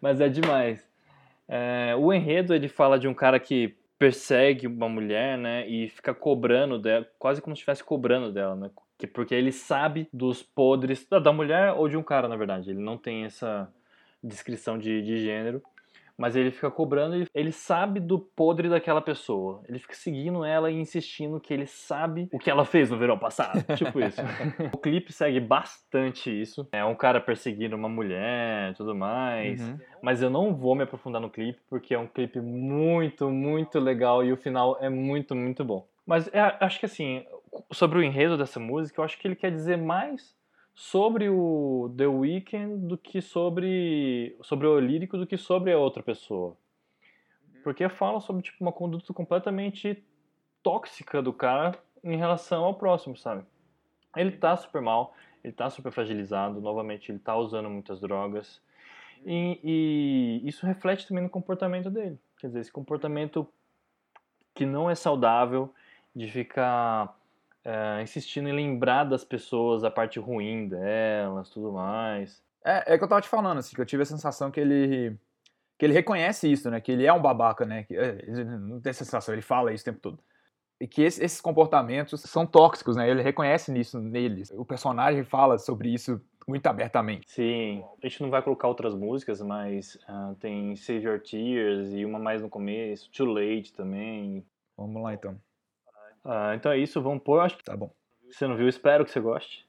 Mas é demais. É, o enredo ele fala de um cara que persegue uma mulher, né, e fica cobrando dela, quase como se estivesse cobrando dela, né, porque ele sabe dos podres da mulher ou de um cara, na verdade. Ele não tem essa descrição de, de gênero mas ele fica cobrando, ele, ele sabe do podre daquela pessoa. Ele fica seguindo ela e insistindo que ele sabe o que ela fez no verão passado. tipo isso. o clipe segue bastante isso. É um cara perseguindo uma mulher tudo mais. Uhum. Mas eu não vou me aprofundar no clipe, porque é um clipe muito, muito legal e o final é muito, muito bom. Mas é, acho que assim, sobre o enredo dessa música, eu acho que ele quer dizer mais sobre o The Weeknd do que sobre sobre o lírico do que sobre a outra pessoa. Porque fala sobre tipo uma conduta completamente tóxica do cara em relação ao próximo, sabe? Ele tá super mal, ele tá super fragilizado, novamente ele tá usando muitas drogas. E, e isso reflete também no comportamento dele. Quer dizer, esse comportamento que não é saudável de ficar é, insistindo em lembrar das pessoas a parte ruim delas, tudo mais. É, é que eu tava te falando, assim, que eu tive a sensação que ele que ele reconhece isso, né? Que ele é um babaca, né? Que, é, não tem sensação, ele fala isso o tempo todo. E que esse, esses comportamentos são tóxicos, né? Ele reconhece nisso neles. O personagem fala sobre isso muito abertamente. Sim, a gente não vai colocar outras músicas, mas uh, tem Save Your Tears e uma mais no começo, Too Late também. Vamos lá então. Ah, então é isso, vamos pôr. Acho que tá bom. Você não viu, espero que você goste.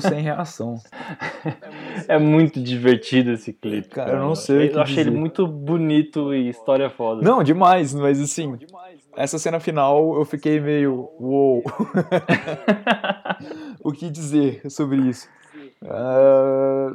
Sem reação. É muito divertido esse clipe. Cara, eu não sei que Eu achei ele dizer. muito bonito e história foda. Não, demais, mas assim, essa cena final eu fiquei meio. Uou! o que dizer sobre isso? Ah,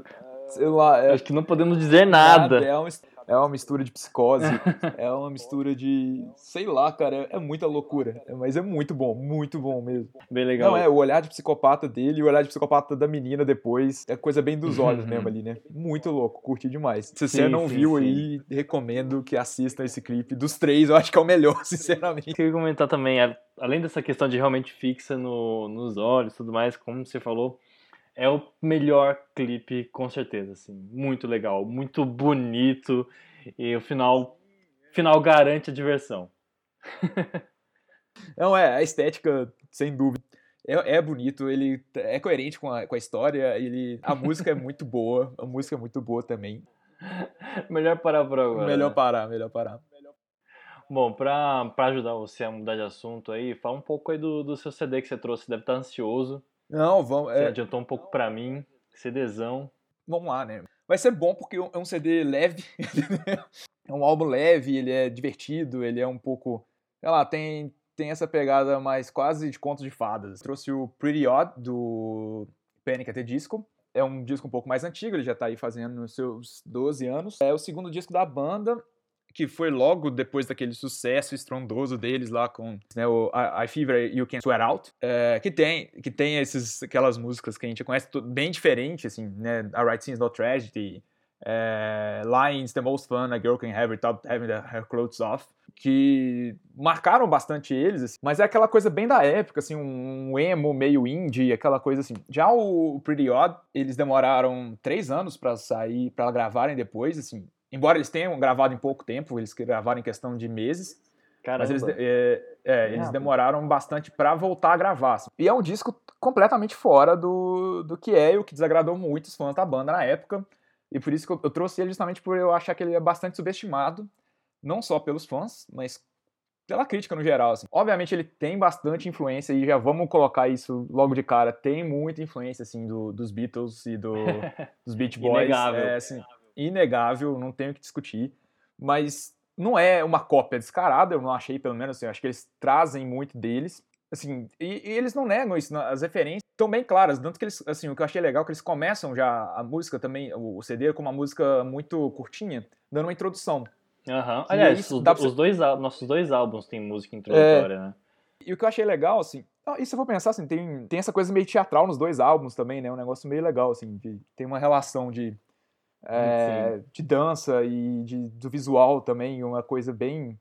sei lá, é, Acho que não podemos dizer nada. É uma, é uma mistura de psicose, é uma mistura de. Sei lá, cara, é, é muita loucura. É, Mas é muito bom, muito bom mesmo. Bem legal. Não, é, o olhar de psicopata dele e o olhar de psicopata da menina depois. É coisa bem dos olhos mesmo ali, né? Muito louco, curti demais. Se você Sim, não sim, viu sim. aí, recomendo que assista esse clipe. Dos três, eu acho que é o melhor, sinceramente. Queria comentar também, além dessa questão de realmente fixa no, nos olhos e tudo mais, como você falou, é o melhor clipe, com certeza, assim. Muito legal, muito bonito. E o final, final garante a diversão. Não, é, a estética, sem dúvida. É, é bonito, ele é coerente com a, com a história, ele, a música é muito boa, a música é muito boa também. Melhor parar por agora. melhor né? parar, melhor parar. Bom, pra, pra ajudar você a mudar de assunto aí, fala um pouco aí do, do seu CD que você trouxe. Deve estar ansioso. Não, vamos, Você é, adiantou um pouco pra mim. CDzão. vamos lá, né? Vai ser bom porque é um CD leve, é um álbum leve, ele é divertido, ele é um pouco, sei lá, tem, tem essa pegada mais quase de conto de fadas. Trouxe o Pretty Odd, do Panic! at the Disco. É um disco um pouco mais antigo, ele já tá aí fazendo os seus 12 anos. É o segundo disco da banda, que foi logo depois daquele sucesso estrondoso deles lá com né, o I, I Fever You Can Swear Out, é, que tem que tem esses, aquelas músicas que a gente conhece bem diferente, assim, né, A Right Things No Tragedy, é, Lines, The Most Fun, A Girl Can Have Without Having Her Clothes Off, que marcaram bastante eles, assim, mas é aquela coisa bem da época, assim, um emo meio indie, aquela coisa assim. Já o Pretty Odd, eles demoraram três anos pra sair, pra gravarem depois, assim, embora eles tenham gravado em pouco tempo, eles gravaram em questão de meses, Caramba. mas eles, é, é, eles demoraram bastante pra voltar a gravar. assim. E é um disco completamente fora do, do que é e o que desagradou muito os fãs da banda na época. E por isso que eu, eu trouxe ele justamente por eu achar que ele é bastante subestimado, não só pelos fãs, mas pela crítica no geral. assim. Obviamente ele tem bastante influência e já vamos colocar isso logo de cara. Tem muita influência assim do- dos Beatles e do, dos Beach Boys. Inegável. É, assim, inegável, não tenho o que discutir. Mas não é uma cópia descarada, eu não achei, pelo menos. Assim, eu acho que eles trazem muito deles. Assim, e, e eles não negam isso, as referências estão bem claras. Tanto que eles, assim, o que eu achei legal é que eles começam já a música também, o, CD, com uma música muito curtinha, dando uma introdução. Aham. que Aliás, isso os, pra os dois, nossos dois álbuns têm música introdutória, né? E o que eu achei legal, assim, ah, e se eu for pensar, assim, tem, tem essa coisa meio teatral nos dois álbuns também, né? Um negócio meio legal, assim, de, tem uma relação de, é, de dança e de, do visual também, uma coisa bem.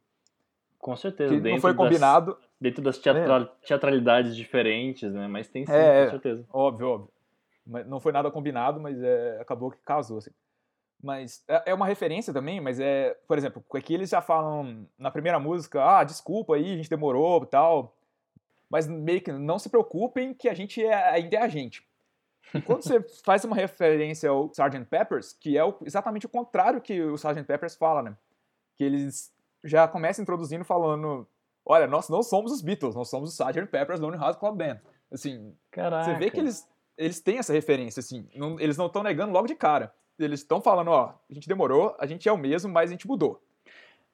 Com certeza. que dentro não foi das- combinado, dentro das teatra- teatralidades diferentes, né? Mas tem sim, É, com certeza. óbvio, óbvio. Não foi nada combinado, mas é, acabou que casou, assim. Mas é, é uma referência também, mas é, por exemplo, aqui eles já falam na primeira música, ah, desculpa aí, a gente demorou e tal. Mas meio que não se preocupem que a gente é, ainda é a gente. Quando você faz uma referência ao Sgt. Peppers, que é o- exatamente o contrário que o Sgt. Peppers fala, né? Que eles já começam introduzindo falando, olha, nós não somos os Beatles, nós somos o Sgt. Pepper's Lonely Hearts Club Band. Assim, Caraca. você vê que eles, eles têm essa referência, assim. não- eles não estão negando logo de cara. Eles estão falando, ó, a gente demorou, a gente é o mesmo, mas a gente mudou.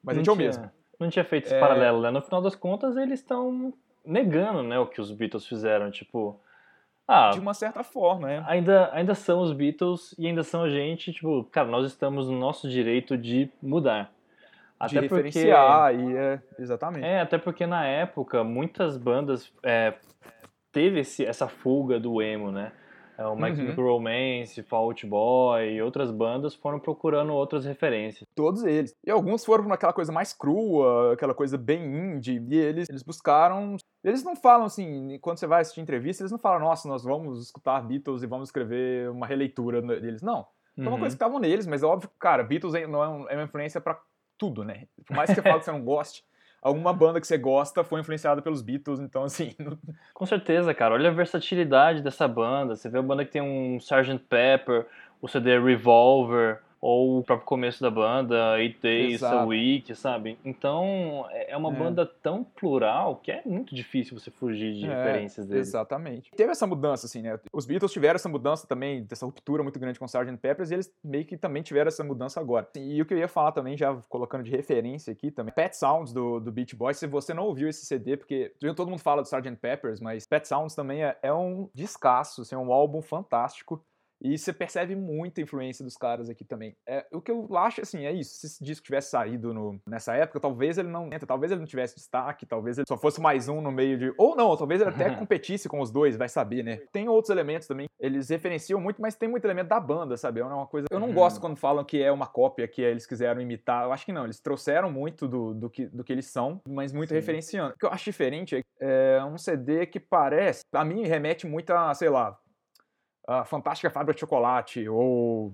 Mas a gente é o Não tinha- mesmo. Não tinha feito esse É. paralelo, né? No final das contas, eles estão negando, né, o que os Beatles fizeram. Tipo, ah, De uma certa forma, né? ainda, ainda são os Beatles e ainda são a gente. Tipo, cara, nós estamos no nosso direito de mudar. de Até porque. referenciar e é, exatamente. É, até porque na época muitas bandas é, teve esse, essa fuga do emo, né? É, o My Uhum. Chemical Romance, Fall Out Boy e outras bandas foram procurando outras referências. Todos eles. E alguns foram naquela coisa mais crua, aquela coisa bem indie. E eles, eles buscaram. Eles não falam assim, quando você vai assistir entrevista, eles não falam, nossa, nós vamos escutar Beatles e vamos escrever uma releitura deles. Não. Foi uma Uhum. coisa que estavam neles, mas é óbvio que, cara, Beatles é- não é, um- é uma influência pra tudo, né? Por mais que você fale que você não goste, alguma banda que você gosta foi influenciada pelos Beatles, então assim. não- Com certeza, cara. Olha a versatilidade dessa banda. Você vê a banda que tem um Sgt. Pepper, o CD Revolver, ou o próprio começo da banda, Eight Days, a. Week, sabe? Então, é é uma É. banda tão plural que é muito difícil você fugir de É, referências deles. Exatamente. Teve essa mudança, assim, né? Os Beatles tiveram essa mudança também, dessa ruptura muito grande com o Sgt. Peppers, e eles meio que também tiveram essa mudança agora. E o que eu ia falar também, já colocando de referência aqui também, Pet Sounds do, do Beach Boys, se você não ouviu esse CD, porque todo mundo fala do Sgt. Peppers, mas Pet Sounds também é, é um descasso, assim, é um álbum fantástico. E você percebe muita influência dos caras aqui também. É, o que eu acho, assim, é isso. Se esse disco tivesse saído no- nessa época, talvez ele não entra, talvez ele não tivesse destaque, talvez ele só fosse mais um no meio de. Ou não, talvez ele até competisse com os dois, vai saber, né? Tem outros elementos também. Eles referenciam muito, mas tem muito elemento da banda, sabe? É uma coisa. Eu não Uhum. gosto quando falam que é uma cópia, que eles quiseram imitar. Eu acho que não. Eles trouxeram muito do, do, que, do que eles são, mas muito Sim. referenciando. O que eu acho diferente é é um CD que parece. A mim remete muito a, sei lá, a Fantástica Fábrica de Chocolate ou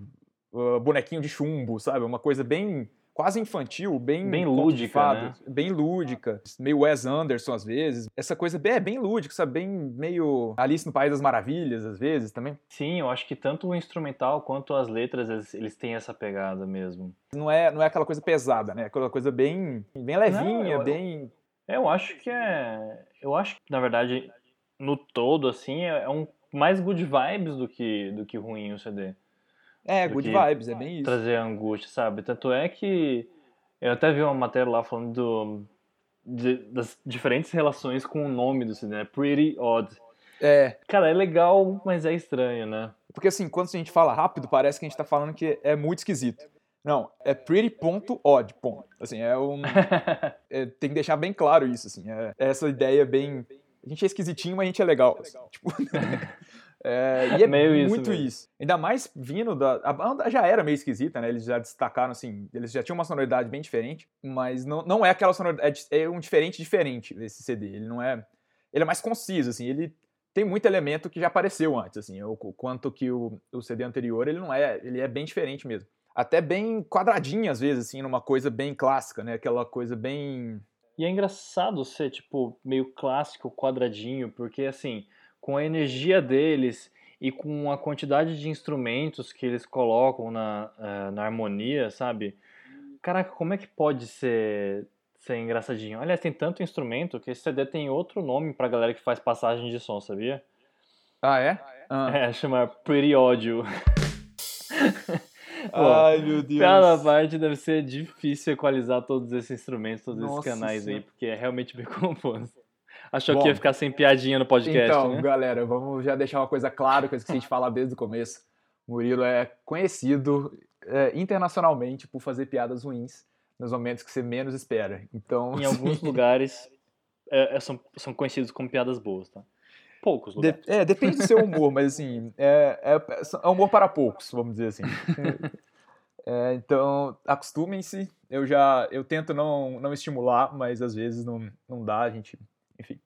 uh, Bonequinho de Chumbo, sabe? Uma coisa bem quase infantil, bem Bem lúdica, fadas, bem lúdica, meio Wes Anderson às vezes. Essa coisa bem, é bem lúdica, sabe? Bem meio Alice no País das Maravilhas às vezes também. Sim, eu acho que tanto o instrumental quanto as letras, eles, têm essa pegada mesmo. Não é, não é aquela coisa pesada, né? Aquela coisa bem, bem levinha, eu- bem Eu acho que é. Eu acho que, na verdade, no todo, assim, é é um mais good vibes do que, do que ruim o CD. é do good vibes, é bem isso. Trazer angústia, sabe? Tanto é que eu até vi uma matéria lá falando do, de- das diferentes relações com o nome do CD, né? Pretty Odd. É, Cara, é legal, mas é estranho, né? Porque assim, quando a gente fala rápido, parece que a gente tá falando que é muito esquisito. Não, é pretty.odd, ponto. Assim, é um... é, tem que deixar bem claro isso, assim. É, é essa ideia bem... A gente é esquisitinho, mas a gente é legal. assim, tipo, É, e é Meio isso muito mesmo. isso. Ainda mais vindo da. A banda já era meio esquisita, né? Eles já destacaram, assim, eles já tinham uma sonoridade bem diferente, mas não, não é aquela sonoridade. É um diferente diferente desse CD. Ele não é. Ele é mais conciso, assim, ele tem muito elemento que já apareceu antes, assim. O, o quanto que o, o CD anterior, ele não é. Ele é bem diferente mesmo. Até bem quadradinho, às vezes, assim, numa coisa bem clássica, né? Aquela coisa bem. E é engraçado ser, tipo, meio clássico, quadradinho, porque, assim, com a energia deles e com a quantidade de instrumentos que eles colocam na, eh, na harmonia, sabe? Caraca, como é que pode ser, ser engraçadinho? Aliás, tem tanto instrumento que esse CD tem outro nome pra galera que faz passagem de som, sabia? Ah, é? Ah. É, chama Pretty Audio. Ai, meu Deus. Cada parte deve ser difícil equalizar todos esses instrumentos, todos Nossa esses canais aí, porque é realmente bem composto. Achou Bom, que ia ficar sem piadinha no podcast, então, né? galera, vamos já deixar uma coisa clara que eu esqueci de falar desde o começo. Murilo é conhecido é, internacionalmente por fazer piadas ruins nos momentos que você menos espera. Então, Em alguns lugares é, é, são, são conhecidos como piadas boas, tá? Poucos de- é, depende do seu humor, mas assim, é, é, é humor para poucos, vamos dizer assim. É, então, acostumem-se. Eu já, eu tento não, não estimular, mas às vezes não, não dá, a gente, enfim.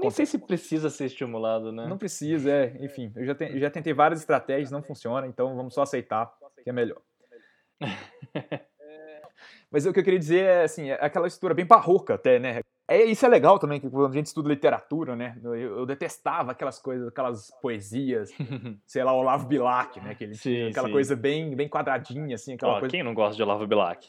Nem sei se precisa ser estimulado, né? Não precisa, é. Enfim, eu já, te- já tentei várias estratégias, não funciona, então vamos só aceitar que é melhor. Mas o que eu queria dizer é, assim, é aquela estrutura bem barroca até, né? É, isso é legal também, que quando a gente estuda literatura, né? Eu, eu detestava aquelas coisas, aquelas poesias, sei lá, Olavo Bilac, né? Que ele tinha Sim, aquela sim. coisa bem, bem quadradinha, assim, aquela Ó, coisa... Quem não gosta de Olavo Bilac?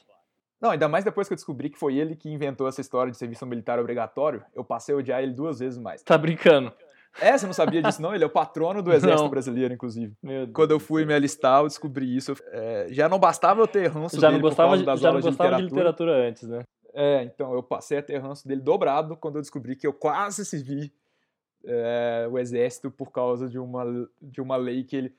Não, ainda mais depois que eu descobri que foi ele que inventou essa história de serviço militar obrigatório, eu passei a odiar ele duas vezes mais. Tá brincando? É, você não sabia disso não? Ele é o patrono do exército Não. brasileiro, inclusive. Quando eu fui me alistar, eu descobri isso. É, já não bastava eu ter ranço já não gostava, de, já não de gostava de literatura. literatura antes, né? É, então eu passei a ter ranço dele dobrado quando eu descobri que eu quase servi é, o exército por causa de uma, de uma lei que ele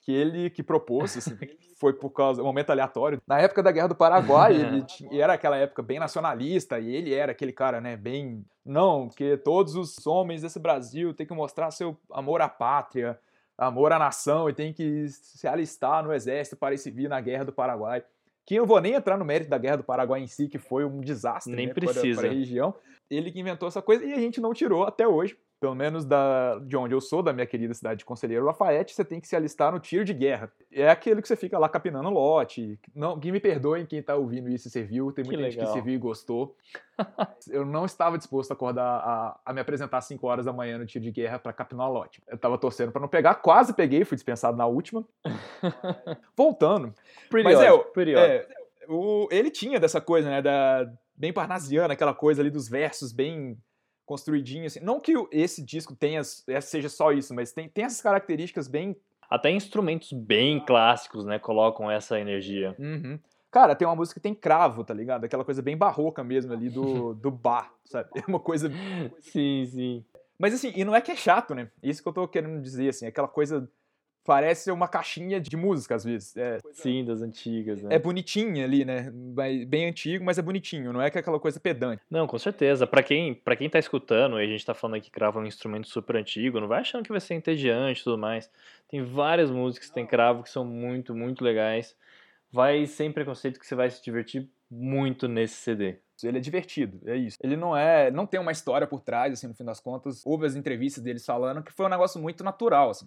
que ele que propôs, assim, foi por causa um momento aleatório. Na época da Guerra do Paraguai, ele tinha, e era aquela época bem nacionalista e ele era aquele cara, né, bem não, porque todos os homens desse Brasil têm que mostrar seu amor à pátria, amor à nação e tem que se alistar no exército para ir servir na Guerra do Paraguai. Que eu não vou nem entrar no mérito da Guerra do Paraguai em si, que foi um desastre Nem né, precisa. para a região. Ele que inventou essa coisa e a gente não tirou até hoje. Pelo menos da, de onde eu sou, da minha querida cidade de Conselheiro Lafayette, você tem que se alistar no tiro de guerra. É aquele que você fica lá capinando lote. Não, que me perdoem quem tá ouvindo isso e serviu. Tem Que muita gente que legal. serviu e gostou. eu não estava disposto a acordar a, a me apresentar às 5 horas da manhã no tiro de guerra para capinar lote. Eu tava torcendo para não pegar, quase peguei, fui dispensado na última. Voltando, Pretty Mas é, odd, o- pretty odd. é, o, ele tinha dessa coisa, né, da bem parnasiana, aquela coisa ali dos versos bem construidinhos, assim. Não que esse disco tenha, é, seja só isso, mas tem, tem essas características bem... Até instrumentos bem clássicos, né, colocam essa energia. Uhum. Cara, tem uma música que tem cravo, tá ligado? Aquela coisa bem barroca mesmo ali do, do bar, sabe? É uma coisa... Sim, sim. Mas assim, e não é que é chato, né? Isso que eu tô querendo dizer, assim, aquela coisa... Parece uma caixinha de música, às vezes. É, Sim, das antigas, né? é bonitinha ali, né? Bem antigo, mas é bonitinho. Não é é aquela coisa pedante. Não, com certeza. Pra quem, pra quem tá escutando, e a gente tá falando aqui que cravo é um instrumento super antigo, não vai achando que vai ser entediante e tudo mais. Tem várias músicas que tem cravo que são muito, muito legais. Vai sem preconceito que você vai se divertir muito nesse CD. Ele é divertido, é isso. Ele não é, não tem uma história por trás, assim, no fim das contas. Houve as entrevistas deles falando que foi um negócio muito natural, assim.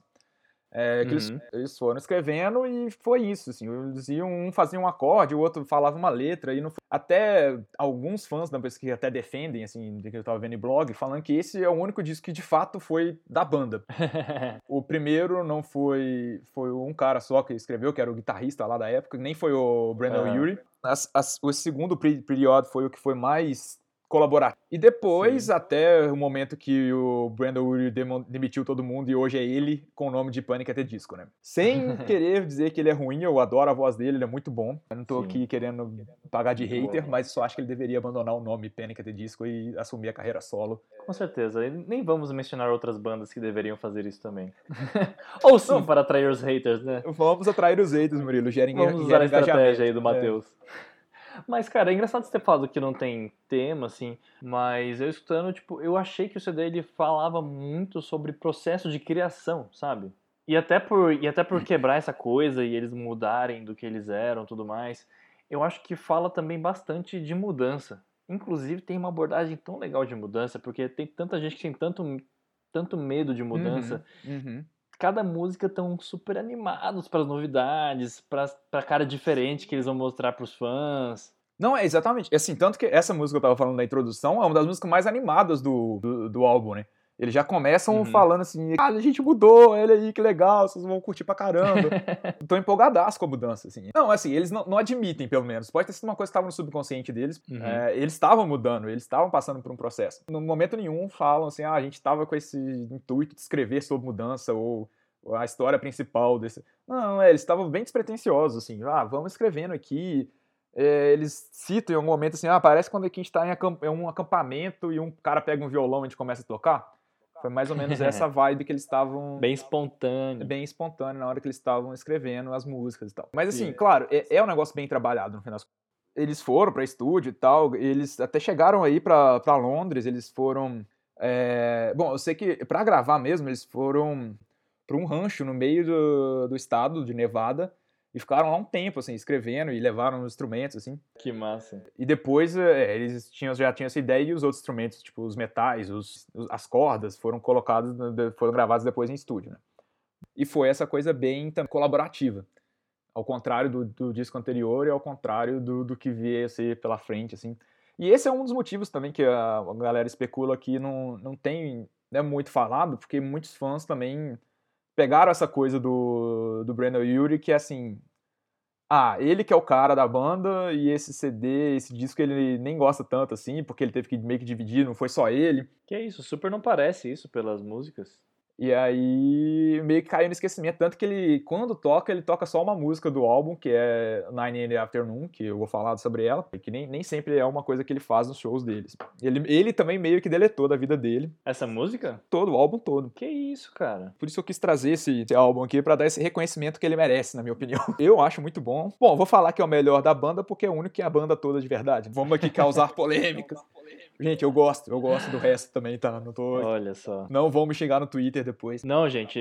É, que eles, Uhum. eles foram escrevendo e foi isso, assim. Eles iam, um fazia um acorde, o outro falava uma letra e não até alguns fãs da pesquisa que até defendem, assim, de que eu tava vendo em blog, falando que esse é o único disco que de fato foi da banda. O primeiro não foi foi um cara só que escreveu, que era o guitarrista lá da época, nem foi o Brandon Ah. Urie. As- as- o segundo período foi o que foi mais colaborativo. E depois, Sim. até o momento que o Brandon Urie demitiu todo mundo e hoje é ele com o nome de Panic! at the Disco, né? Sem querer dizer que ele é ruim, eu adoro a voz dele, ele é muito bom. Eu não tô Sim. aqui querendo pagar de hater, mas só acho que ele deveria abandonar o nome Panic! at the Disco e assumir a carreira solo. Com certeza. E nem vamos mencionar outras bandas que deveriam fazer isso também. Ou sim, Não. para atrair os haters, né? Vamos atrair os haters, Murilo. Gerem, Vamos usar a estratégia aí do É. Mas, cara, é engraçado você ter falado que não tem tema, assim, mas eu escutando, tipo, eu achei que o CD ele falava muito sobre processo de criação, sabe? E até por, e até por quebrar essa coisa e eles mudarem do que eles eram tudo mais, eu acho que fala também bastante de mudança. Inclusive tem uma abordagem tão legal de mudança, porque tem tanta gente que tem tanto, tanto medo de mudança. Uhum. Cada música tão super animados para as novidades, para a cara diferente que eles vão mostrar para os fãs. Não, é exatamente. Assim, tanto que essa música que eu tava falando na introdução é uma das músicas mais animadas do, do, do álbum, né? Eles já começam Uhum. falando assim, ah, a gente mudou, olha aí, que legal, vocês vão curtir pra caramba. Tô empolgadaço com a mudança, assim. Não, assim, eles não, não admitem, pelo menos. Pode ter sido uma coisa que estava no subconsciente deles. Uhum. É, eles estavam mudando, eles estavam passando por um processo. No momento nenhum falam assim, ah, a gente tava com esse intuito de escrever sobre mudança ou, a história principal desse. Não, é, eles estavam bem despretensiosos, assim, ah, vamos escrevendo aqui. É, eles citam em algum momento assim, ah, parece quando a gente tá em acamp- em um acampamento e um cara pega um violão e a gente começa a tocar. Foi mais ou menos essa vibe que eles estavam Bem espontâneo. bem espontâneo na hora que eles estavam escrevendo as músicas e tal. Mas assim, Sim. claro, é, é um negócio bem trabalhado no final das contas. Eles foram pra estúdio e tal, eles até chegaram aí pra pra Londres, eles foram. é, Bom, eu sei que pra gravar mesmo, eles foram pra um rancho no meio do, do estado de Nevada e ficaram lá um tempo, assim, escrevendo e levaram os instrumentos, assim. Que massa. E depois é, eles tinham, já tinham essa ideia e os outros instrumentos, tipo os metais, os, as cordas, foram colocados, de- foram gravados depois em estúdio, né? E foi essa coisa bem tam- colaborativa. Ao contrário do, do disco anterior e ao contrário do, do que veio a ser pela frente, assim. E esse é um dos motivos também que a, galera especula que não, não tem né, muito falado, porque muitos fãs também pegaram essa coisa do, do Brandon Urie, que é assim, ah, ele que é o cara da banda e esse CD, esse disco ele nem gosta tanto assim, porque ele teve que meio que dividir, não foi só ele. Que é isso, super não parece isso pelas músicas. E aí meio que caiu no esquecimento, tanto que ele, quando toca, ele toca só uma música do álbum, que é Nine in the Afternoon, que eu vou falar sobre ela, que nem, nem sempre é uma coisa que ele faz nos shows deles. Ele, ele também meio que deletou da vida dele, Essa música? todo, o álbum todo. Que isso, cara. Por isso eu quis trazer esse, esse álbum aqui pra dar esse reconhecimento que ele merece, na minha opinião. Eu acho muito bom. Bom, vou falar que é o melhor da banda porque é o único que é a banda toda de verdade. Vamos aqui causar polêmicas. Gente, eu gosto, eu gosto do resto também, tá? Não tô. Olha só. Não vão me xingar no Twitter depois. Não, gente,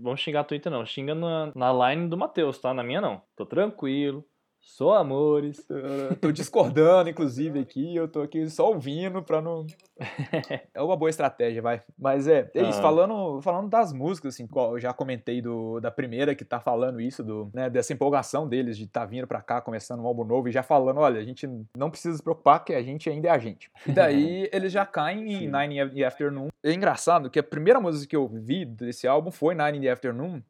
vamos xingar Twitter não. Xinga na, na line do Matheus, tá? Na minha não. Tô tranquilo. Sou amores. Eu tô discordando, inclusive, aqui. Eu tô aqui só ouvindo pra não. É uma boa estratégia, vai. Mas é, é isso. Ah. Falando, falando das músicas, assim, eu já comentei do, da primeira que tá falando isso, do, né, dessa empolgação deles de estar tá vindo pra cá, começando um álbum novo e já falando: olha, a gente não precisa se preocupar que a gente ainda é a gente. E daí eles já caem em Sim. Nine in the Afternoon. É engraçado que a primeira música que eu vi desse álbum foi Nine in the Afternoon,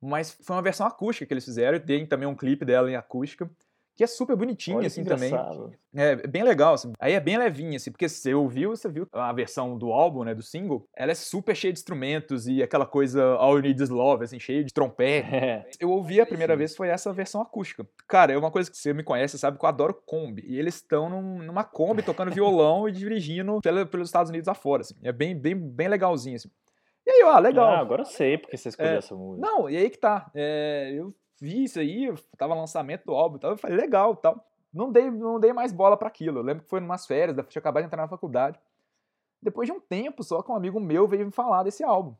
mas foi uma versão acústica que eles fizeram e tem também um clipe dela em acústica. Que é super que assim, também. engraçado. É bem legal, assim. Aí é bem levinha, assim, porque você ouviu, você viu a versão do álbum, né, do single, ela é super cheia de instrumentos e aquela coisa All You Need Is Love, assim, cheio de trompete. É. Eu ouvi a primeira vez foi essa versão acústica. Cara, é uma coisa que você me conhece, sabe que eu adoro Kombi. E eles estão num- numa Kombi tocando violão e dirigindo pela- pelos Estados Unidos afora, assim. É bem, bem, bem legalzinho, assim. Aí, ó, legal. Ah, agora eu sei porque você escolheu É. essa música. Não, e aí que tá. É, eu vi isso aí, tava lançamento do álbum e tal, eu falei, legal e tal. Não dei, não dei mais bola pra aquilo. Eu lembro que foi numas férias, eu tinha acabado de entrar na faculdade. Depois de um tempo só que um amigo meu veio me falar desse álbum.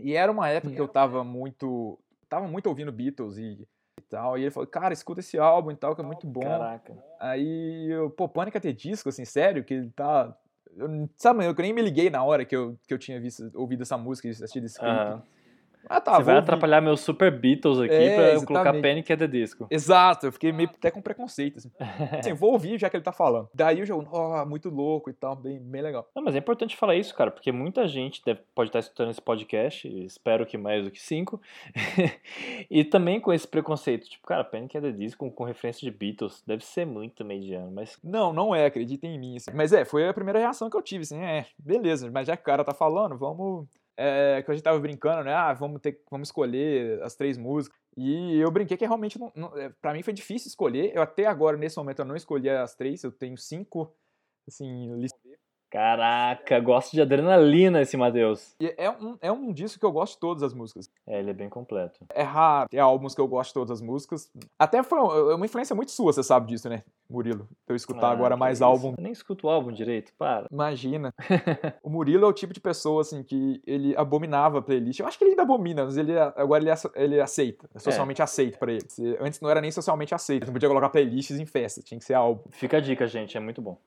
E era uma época que eu tava muito. Tava muito ouvindo Beatles e, e tal. E ele falou, cara, escuta esse álbum e tal, que é muito bom. Caraca. Aí, eu, pô, Pânico é ter disco, assim, sério, que ele tá. Eu, sabe, eu nem me liguei na hora que eu, que eu tinha visto, ouvido essa música e assistido esse clipe. Aham. Ah, tá, você vai ouvir. atrapalhar meus super Beatles aqui É, pra eu colocar. Panic! at the Disco. Exato, eu fiquei meio até com preconceito. Assim, Assim, vou ouvir já que ele tá falando. Daí o jogo, ó, muito louco e tal, bem, bem legal. Não, mas é importante falar isso, cara, porque muita gente deve- pode estar escutando esse podcast, espero que mais do que cinco, e também com esse preconceito, tipo, cara, Panic! at the Disco com referência de Beatles deve ser muito mediano, mas Não, não é, acreditem em mim. assim. Mas é, foi a primeira reação que eu tive, assim, é, beleza, mas já que o cara tá falando, vamos. É, que a gente tava brincando, né? Ah, vamos ter, vamos escolher as três músicas. E eu brinquei que realmente, não, não, é, pra mim foi difícil escolher. Eu até agora, nesse momento, eu não escolhi as três, eu tenho cinco, assim, lis- Caraca, gosto de adrenalina esse Matheus. É um, é um disco que eu gosto de todas as músicas. É, ele é bem completo. É raro ter álbuns que eu gosto de todas as músicas. Até foi um- uma influência muito sua, você sabe disso, né, Murilo? Eu escutar Ah, agora mais isso. álbum. Eu nem escuto o álbum direito, para. Imagina. o Murilo é o tipo de pessoa, assim, que ele abominava a playlist. Eu acho que ele ainda abomina, mas ele, agora ele, ace- ele aceita. É socialmente aceito pra ele. Antes não era nem socialmente aceito. Não podia colocar playlists em festa, tinha que ser álbum. Fica a dica, gente, é muito bom.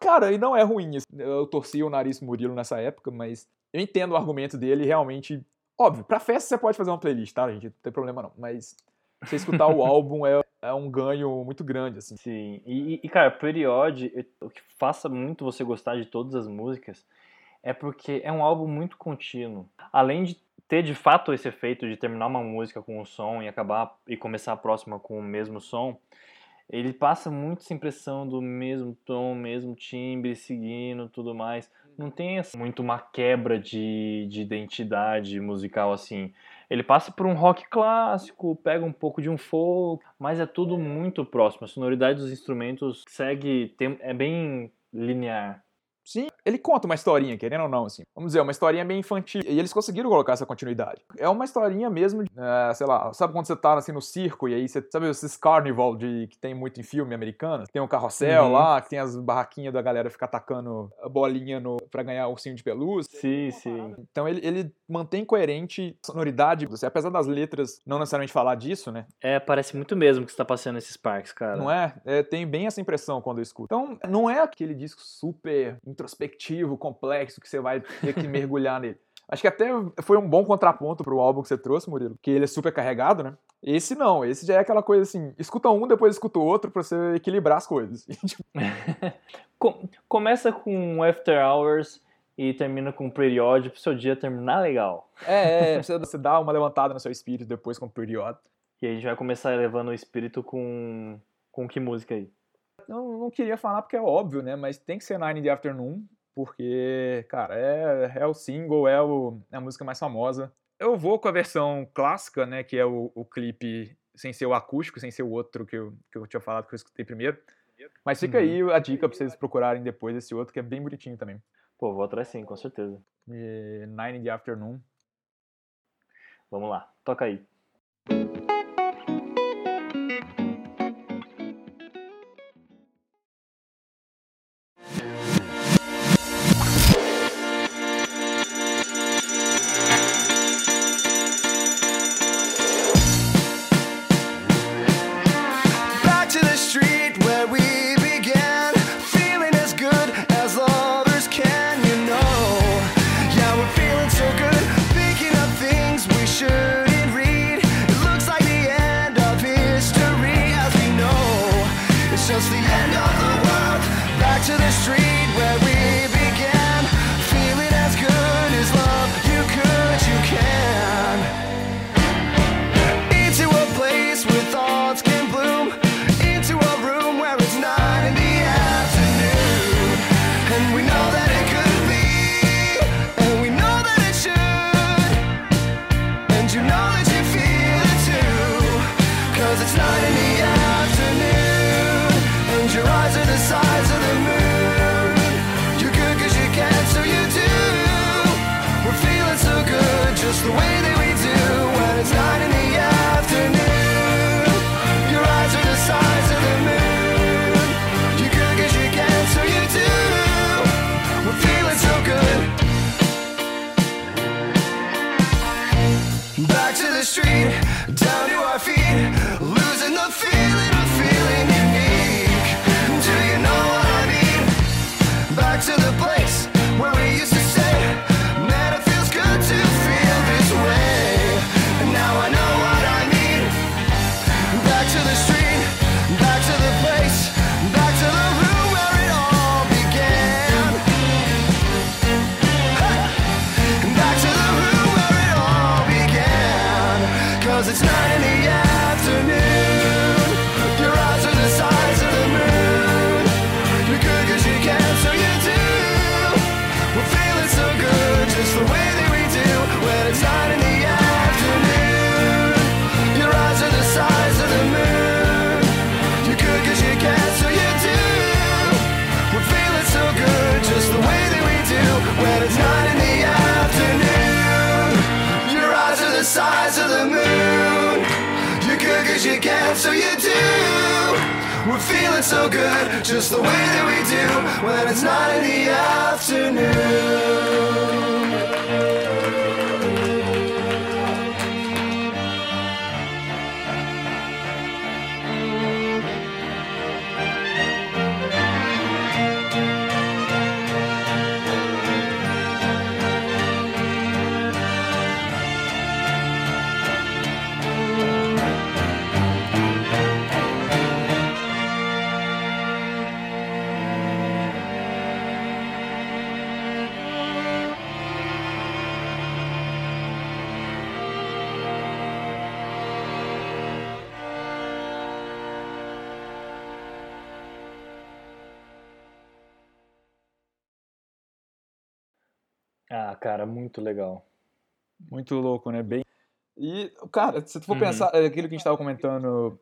Cara, e não é ruim. Eu torci o nariz Murilo nessa época, mas eu entendo o argumento dele realmente. Óbvio, pra festa você pode fazer uma playlist, tá, gente? Não tem problema não. Mas você escutar o álbum é, é um ganho muito grande, assim. Sim, e, e, cara, Period, o que faça muito você gostar de todas as músicas é porque é um álbum muito contínuo. Além de ter de fato esse efeito de terminar uma música com um som e acabar e começar a próxima com o mesmo som, ele passa muito essa impressão do mesmo tom, mesmo timbre, seguindo, tudo mais. Não tem essa- muito uma quebra de, de identidade musical assim. Ele passa por um rock clássico, pega um pouco de um folk, mas é tudo muito próximo. A sonoridade dos instrumentos segue, tem, é bem linear. Sim, ele conta uma historinha, querendo ou não, assim. Vamos dizer, uma historinha bem infantil. E eles conseguiram colocar essa continuidade. É uma historinha mesmo, de, eh, sei lá, sabe quando você tá assim no circo e aí você sabe esses carnival de, que tem muito em filme americano? Tem um carrossel Uhum. lá, que tem as barraquinhas da galera ficar atacando a bolinha no, pra ganhar ursinho de pelúcia. Sim, sim. Então ele, ele mantém coerente a sonoridade, assim, apesar das letras não necessariamente falar disso, né? É, parece muito mesmo que você tá passando esses parques, cara. Não é? é? Tem bem essa impressão quando eu escuto. Então, não é aquele disco super introspectivo, complexo, que você vai ter que mergulhar nele. Acho que até foi um bom contraponto pro álbum que você trouxe, Murilo, que ele é super carregado, né? Esse não, esse já é aquela coisa assim, escuta um, depois escuta o outro pra você equilibrar as coisas. Tipo, Com- começa com After Hours e termina com Period pro seu dia terminar legal. é, é, você, você dá uma levantada no seu espírito depois com o Period. E aí a gente vai começar elevando o espírito com. Com que música aí? Eu não queria falar porque é óbvio, né? Mas tem que ser Nine in the Afternoon, porque, cara, é, é o single, é, o, é a música mais famosa. Eu vou com a versão clássica, né? Que é o, o clipe sem ser o acústico, sem ser o outro que eu, que eu tinha falado que eu escutei primeiro. Mas fica aí a dica pra vocês procurarem depois esse outro, que é bem bonitinho também. Pô, vou atrás sim, com certeza. E Nine in the Afternoon. Vamos lá, toca aí. So good, just the way that we do when it's not in the afternoon. Muito legal. Muito louco, né? Bem. E, cara, se tu for Uhum. pensar, é aquilo que a gente tava comentando,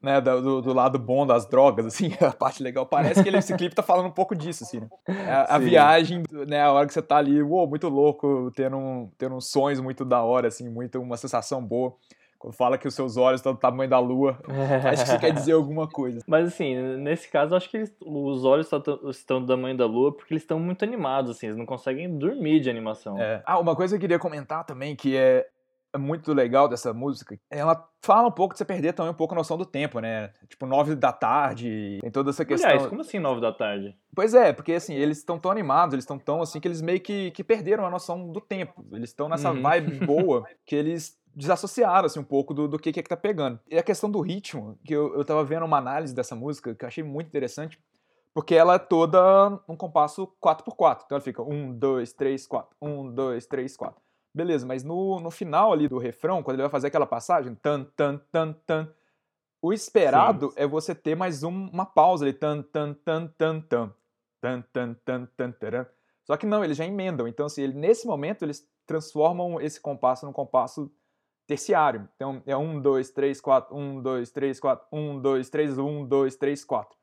né, do, do- do lado bom das drogas, assim, a parte legal, parece que ele, esse clipe tá falando um pouco disso, assim, né? A, a Sim. viagem, né, a hora que você tá ali, uou, muito louco, tendo, um, tendo uns sonhos muito da hora, assim, muito, uma sensação boa. Quando fala que os seus olhos estão do tamanho da lua, acho que isso quer dizer alguma coisa. Mas assim, nesse caso, acho que eles- os olhos estão do tamanho da lua porque eles estão muito animados, assim, eles não conseguem dormir de animação. É. Ah, uma coisa que eu queria comentar também, que é, é muito legal dessa música, ela fala um pouco de você perder também um pouco a noção do tempo, né? Tipo, nove da tarde, tem toda essa questão. Aliás, como assim nove da tarde? Pois é, porque assim, eles estão tão animados, eles estão tão assim, que eles meio que, que perderam a noção do tempo. Eles estão nessa Uhum. vibe boa que eles desassociaram assim, um pouco do, do que, que é que tá pegando. E a questão do ritmo, que eu, eu tava vendo uma análise dessa música que eu achei muito interessante, porque ela é toda um compasso 4x4. Então ela fica 1, 2, 3, 4, 1, 2, 3, 4. Beleza, mas no, no final ali do refrão, quando ele vai fazer aquela passagem, tan, tan, tan, tan, o esperado é você ter mais um- uma pausa ali, tan, tan, tan, tan, tan, tan, tan, tan, tan, taran. Só que não, eles já emendam. Então, assim, ele, nesse momento, eles transformam esse compasso num compasso terciário. Então, é 1, 2, 3, 4, 1, 2, 3, 4, 1, 2, 3, 1, 2, 3, 4.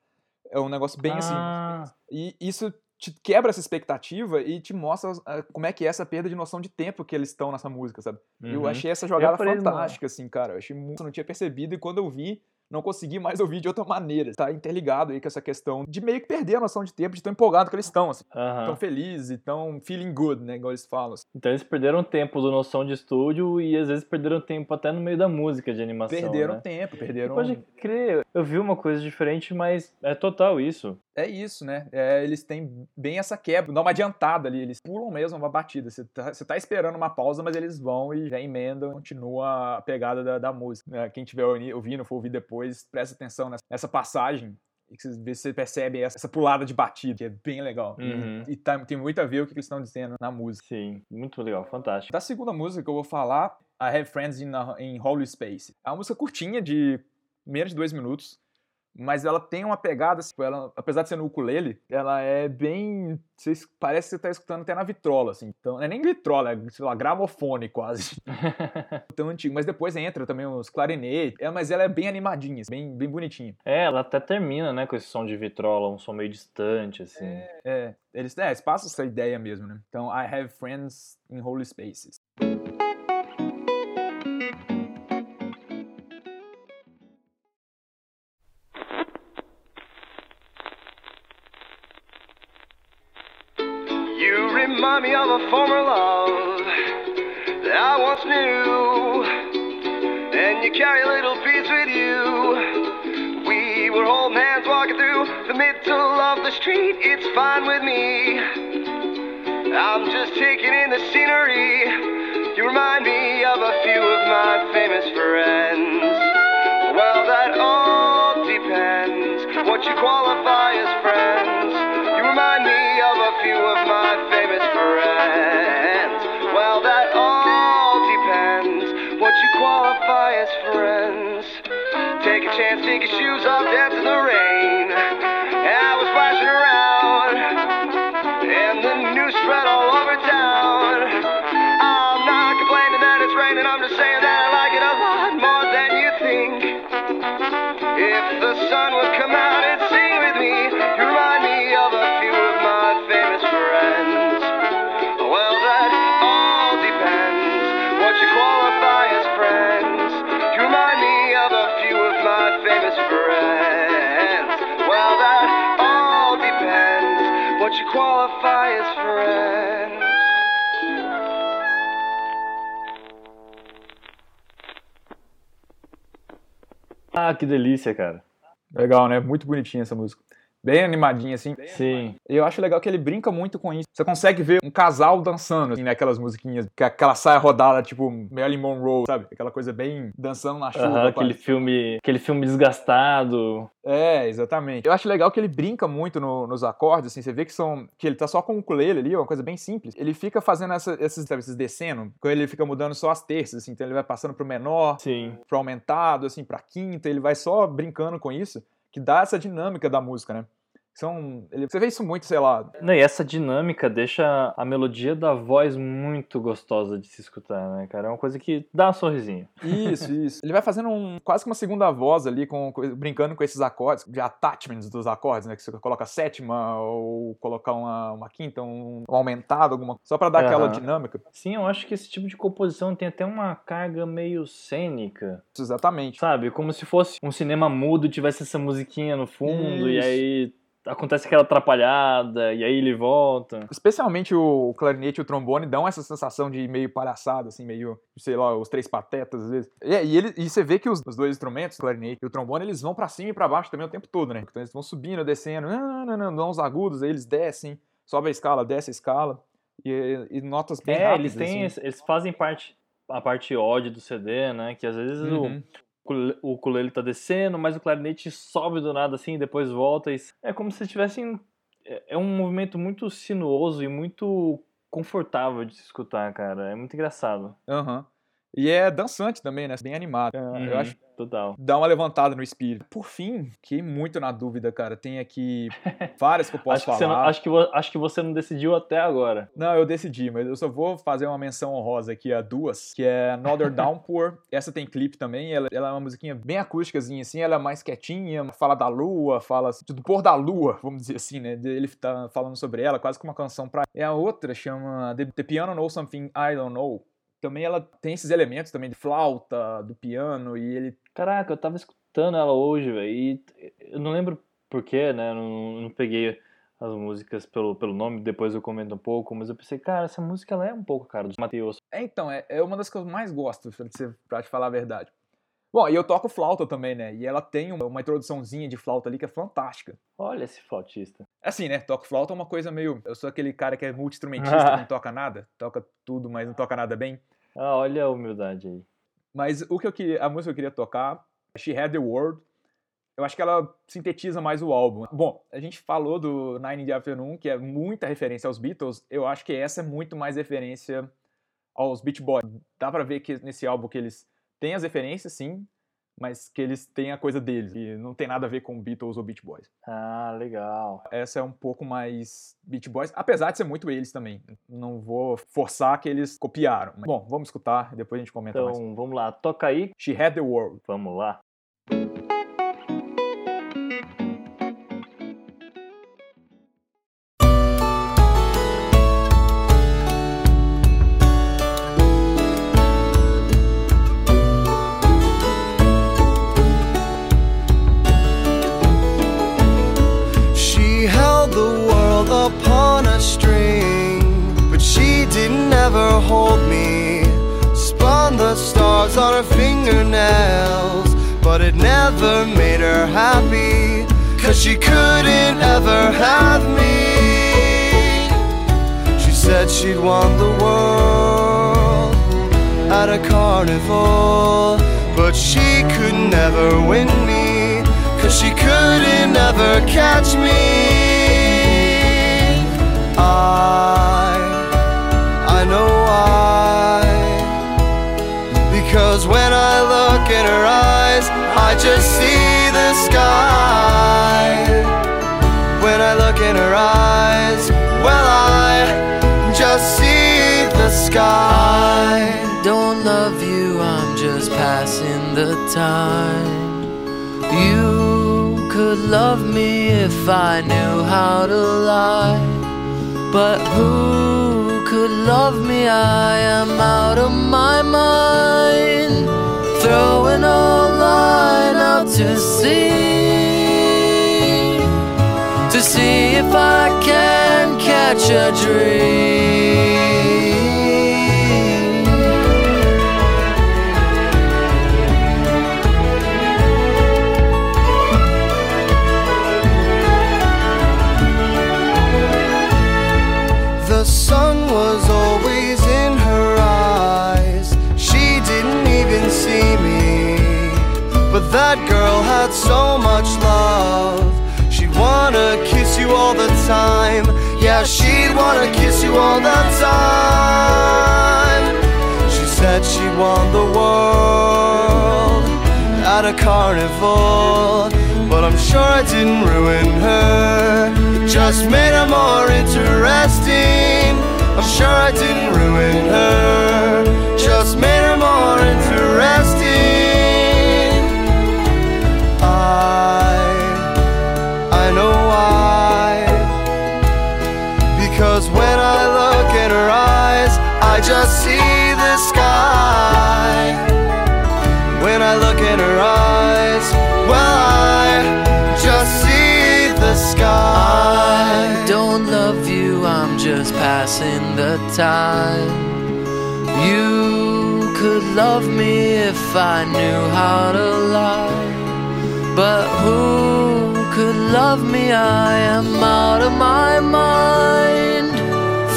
É um negócio bem assim. Ah, E isso te quebra essa expectativa e te mostra ah, como é que é essa perda de noção de tempo que eles estão nessa música, sabe? Eu uhum. achei essa jogada fantástica, assim, cara. Eu achei muito, eu não tinha percebido e quando eu vi, não consegui mais ouvir de outra maneira. Tá interligado aí com essa questão de meio que perder a noção de tempo, de tão empolgado que eles estão, assim. Tão felizes e tão feeling good, né? Igual eles falam. assim. Então eles perderam tempo do noção de estúdio e às vezes perderam tempo até no meio da música de animação. Perderam né? tempo, perderam. Pode crer, eu vi uma coisa diferente, mas é total isso. É isso, né? É, eles têm bem essa quebra, dá uma adiantada ali, eles pulam mesmo uma batida. Você tá, você tá esperando uma pausa, mas eles vão e já emendam, continua a pegada da, da música. né? Quem estiver ouvindo, for ouvir depois, presta atenção nessa, nessa passagem. E que você, percebe essa, pulada de batida, que é bem legal. E- Uhum. E, tá- tem muito a ver com o que eles estão dizendo na música. Sim, muito legal, fantástico. Da segunda música que eu vou falar, I Have Friends in, in Holy Space. É uma música curtinha, de menos de dois minutos, mas ela tem uma pegada, assim, ela, apesar de ser no ukulele, ela é bem. Você, es- parece que você tá escutando até na vitrola, assim. Então, não é nem vitrola, é, sei lá, gramofone quase. Tão antigo. Mas depois entra também os clarinetes. É, mas ela é bem animadinha, assim, bem, bem bonitinha. É, ela até termina, né, com esse som de vitrola, um som meio distante, assim. É, eles, é, eles passam essa ideia mesmo, né? Então, I Have Friends in Holy Spaces. It's fine with me. I'm just taking in the scenery. You remind me of a few of my famous friends. Well, that all depends what you qualify as friends. You remind me of a few of my famous friends. Well, that all depends what you qualify as friends. Take a chance, take your shoes off, dance in the rain. Qualify as friends. Ah, que delícia, cara. Legal, né? Muito bonitinha essa música. Bem animadinha, assim. Sim. E eu acho legal que ele brinca muito com isso. Você consegue ver um casal dançando, assim, né? Aquelas musiquinhas, que aquela saia rodada, tipo Marilyn Monroe, sabe? Aquela coisa bem dançando na chuva. Aham, aquele filme, aquele filme desgastado. É, exatamente. Eu acho legal que ele brinca muito no- nos acordes, assim, você vê que são. que ele tá só com o ukulele ali, uma coisa bem simples. Ele fica fazendo essa- esses, sabe, esses descendo, quando ele fica mudando só as terças, assim, então ele vai passando pro menor, Sim. pro aumentado, assim, pra quinta, ele vai só brincando com isso, que dá essa dinâmica da música, né? São, ele- você vê isso muito, sei lá, Não, e essa dinâmica deixa a melodia da voz muito gostosa de se escutar, né, cara? É uma coisa que dá um sorrisinho. Isso, isso. Ele vai fazendo um, quase que uma segunda voz ali, com, brincando com esses acordes, de attachments dos acordes, né? Que você coloca sétima ou colocar uma, uma quinta, um, um aumentado, alguma só pra dar aquela Aham. dinâmica. Sim, eu acho que esse tipo de composição tem até uma carga meio cênica, Exatamente. sabe? Como se fosse um cinema mudo, tivesse essa musiquinha no fundo, e Isso. aí acontece aquela atrapalhada, e aí ele volta. Especialmente o clarinete e o trombone dão essa sensação de meio palhaçada, assim, meio, sei lá, os três patetas às vezes. E, e, ele, e você vê que os, os dois instrumentos, o clarinete e o trombone, eles vão pra cima e pra baixo também o tempo todo, né? Então eles vão subindo, descendo, não, não, não, dão uns agudos, aí eles descem, sobe a escala, desce a escala. E, e notas bem É, rápidas, eles têm, assim. eles fazem parte a parte odd do CD, né? Que às vezes o, Uhum. cule- o ukulele tá descendo, mas o clarinete sobe do nada assim, depois volta. E é como se tivessem. É é um movimento muito sinuoso e muito confortável de se escutar, cara. É muito engraçado. Aham. E é dançante também, né? Bem animado. É, Uhum, Eu acho que Total. dá uma levantada no espírito. Por fim, fiquei muito na dúvida, cara. Tem aqui várias que eu posso Acho que, falar. não, acho, que, acho que você não decidiu até agora. Não, eu decidi, mas eu só vou fazer uma menção honrosa aqui a duas, que é Another Downpour. Essa tem clipe também, ela, ela é uma musiquinha bem acústicazinha, assim, ela é mais quietinha, fala da lua, fala assim, do pôr da lua, vamos dizer assim, né? Ele tá falando sobre ela, quase que uma canção pra. E a outra chama The, Piano Knows Something I Don't Know. Também ela tem esses elementos também de flauta, do piano, e ele Caraca, eu tava escutando ela hoje, velho. E eu não lembro porquê, né? Eu não, não peguei as músicas pelo, pelo nome, depois eu comento um pouco, mas eu pensei, cara, essa música ela é um pouco, cara, do Matheus. É, então, é, é uma das que eu mais gosto, pra te, pra te falar a verdade. Bom, e eu toco flauta também, né? E ela tem uma, uma introduçãozinha de flauta ali que é fantástica. Olha esse flautista. Assim, né? Toco flauta é uma coisa meio. Eu sou aquele cara que é multi-instrumentista, não toca nada, toca tudo, mas não toca nada bem. Ah, olha a humildade aí. Mas o que eu queria. A música que eu queria tocar, She Had the World. Eu acho que ela sintetiza mais o álbum. Bom, a gente falou do Nine in the Afternoon, que é muita referência aos Beatles. Eu acho que essa é muito mais referência aos Beach Boys. Dá pra ver que nesse álbum que eles têm as referências, sim, mas que eles têm a coisa deles. E não tem nada a ver com Beatles ou Beach Boys. Ah, legal. Essa é um pouco mais Beach Boys, apesar de ser muito eles também. Não vou forçar que eles copiaram. Mas, bom, vamos escutar e depois a gente comenta mais. Então, vamos lá, toca aí. She Had the World. Vamos lá. Cause she couldn't ever have me. She said she'd won the world at a carnival, but she could never win me. Cause she couldn't ever catch me. I, I passing the time. You could love me if I knew how to lie. But who could love me? I am out of my mind. Throwing a line out to sea. To see if I can catch a dream. That girl had so much love. She'd wanna kiss you all the time. Yeah, she'd wanna kiss you all the time. She said she won the world at a carnival. But I'm sure I didn't ruin her. It just made her more interesting. I'm sure I didn't ruin her. Just made her more interesting. I just see the sky. When I look in her eyes, well, I just see the sky. I don't love you, I'm just passing the time. You could love me if I knew how to lie. But who could love me? I am out of my mind.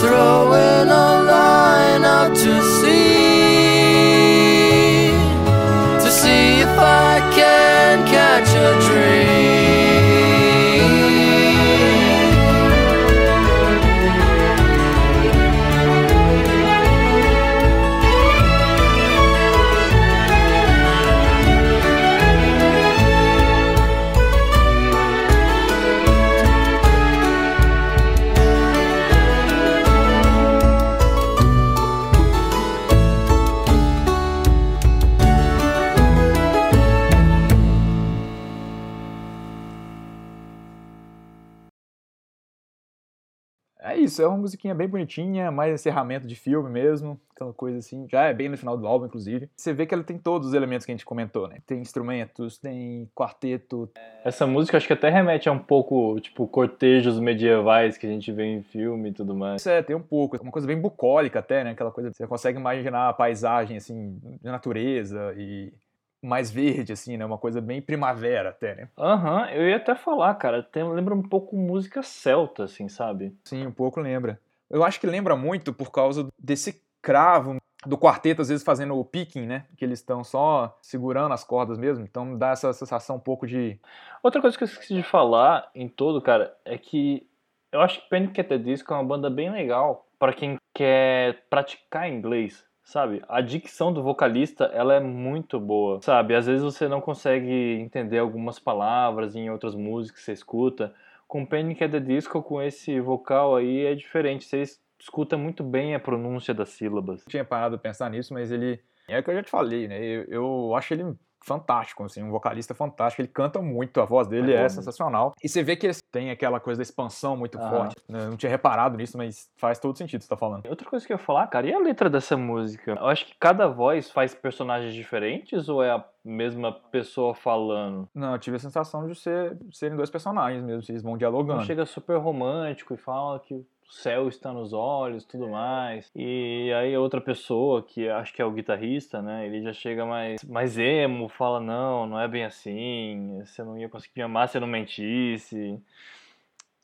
Throwing a line out to sea to see if I can catch a dream. É isso, é uma musiquinha bem bonitinha, mais encerramento de filme mesmo, aquela coisa assim. Já é bem no final do álbum, inclusive. Você vê que ela tem todos os elementos que a gente comentou, né? Tem instrumentos, tem quarteto. Essa música acho que até remete a um pouco, tipo, cortejos medievais que a gente vê em filme e tudo mais. Isso é, tem um pouco, uma coisa bem bucólica até, né? Aquela coisa, você consegue imaginar a paisagem, assim, de natureza e mais verde, assim, né? Uma coisa bem primavera até, né? Aham, eu ia até falar, cara, tem, lembra um pouco música celta, assim, sabe? Sim, um pouco lembra. Eu acho que lembra muito por causa desse cravo do quarteto, às vezes fazendo o picking, né? Que eles estão só segurando as cordas mesmo. Então dá essa sensação um pouco de. Outra coisa que eu esqueci de falar em todo, cara, é que eu acho que Panic! at the Disco é uma banda bem legal para quem quer praticar inglês, sabe? A dicção do vocalista, ela é muito boa, sabe? Às vezes você não consegue entender algumas palavras em outras músicas que você escuta. Com Panic! at the Disco, com esse vocal aí, é diferente. Você escuta muito bem a pronúncia das sílabas. Não tinha parado de pensar nisso, mas ele. É o que eu já te falei, né? Eu, eu acho ele fantástico, assim, um vocalista fantástico. Ele canta muito, a voz dele É é, sensacional. E você vê que ele tem aquela coisa da expansão muito Aham. forte. né? Eu não tinha reparado nisso, mas faz todo sentido você tá falando. Outra coisa que eu ia falar, cara, e a letra dessa música? Eu acho que cada voz faz personagens diferentes ou é a mesma pessoa falando? Não, eu tive a sensação de ser, serem dois personagens mesmo, eles vão Não dialogando. chega super romântico e fala que o céu está nos olhos tudo mais. E aí a outra pessoa, que acho que é o guitarrista, né? Ele já chega mais, mais emo, fala, não, não é bem assim, você não ia conseguir me amar se eu não mentisse.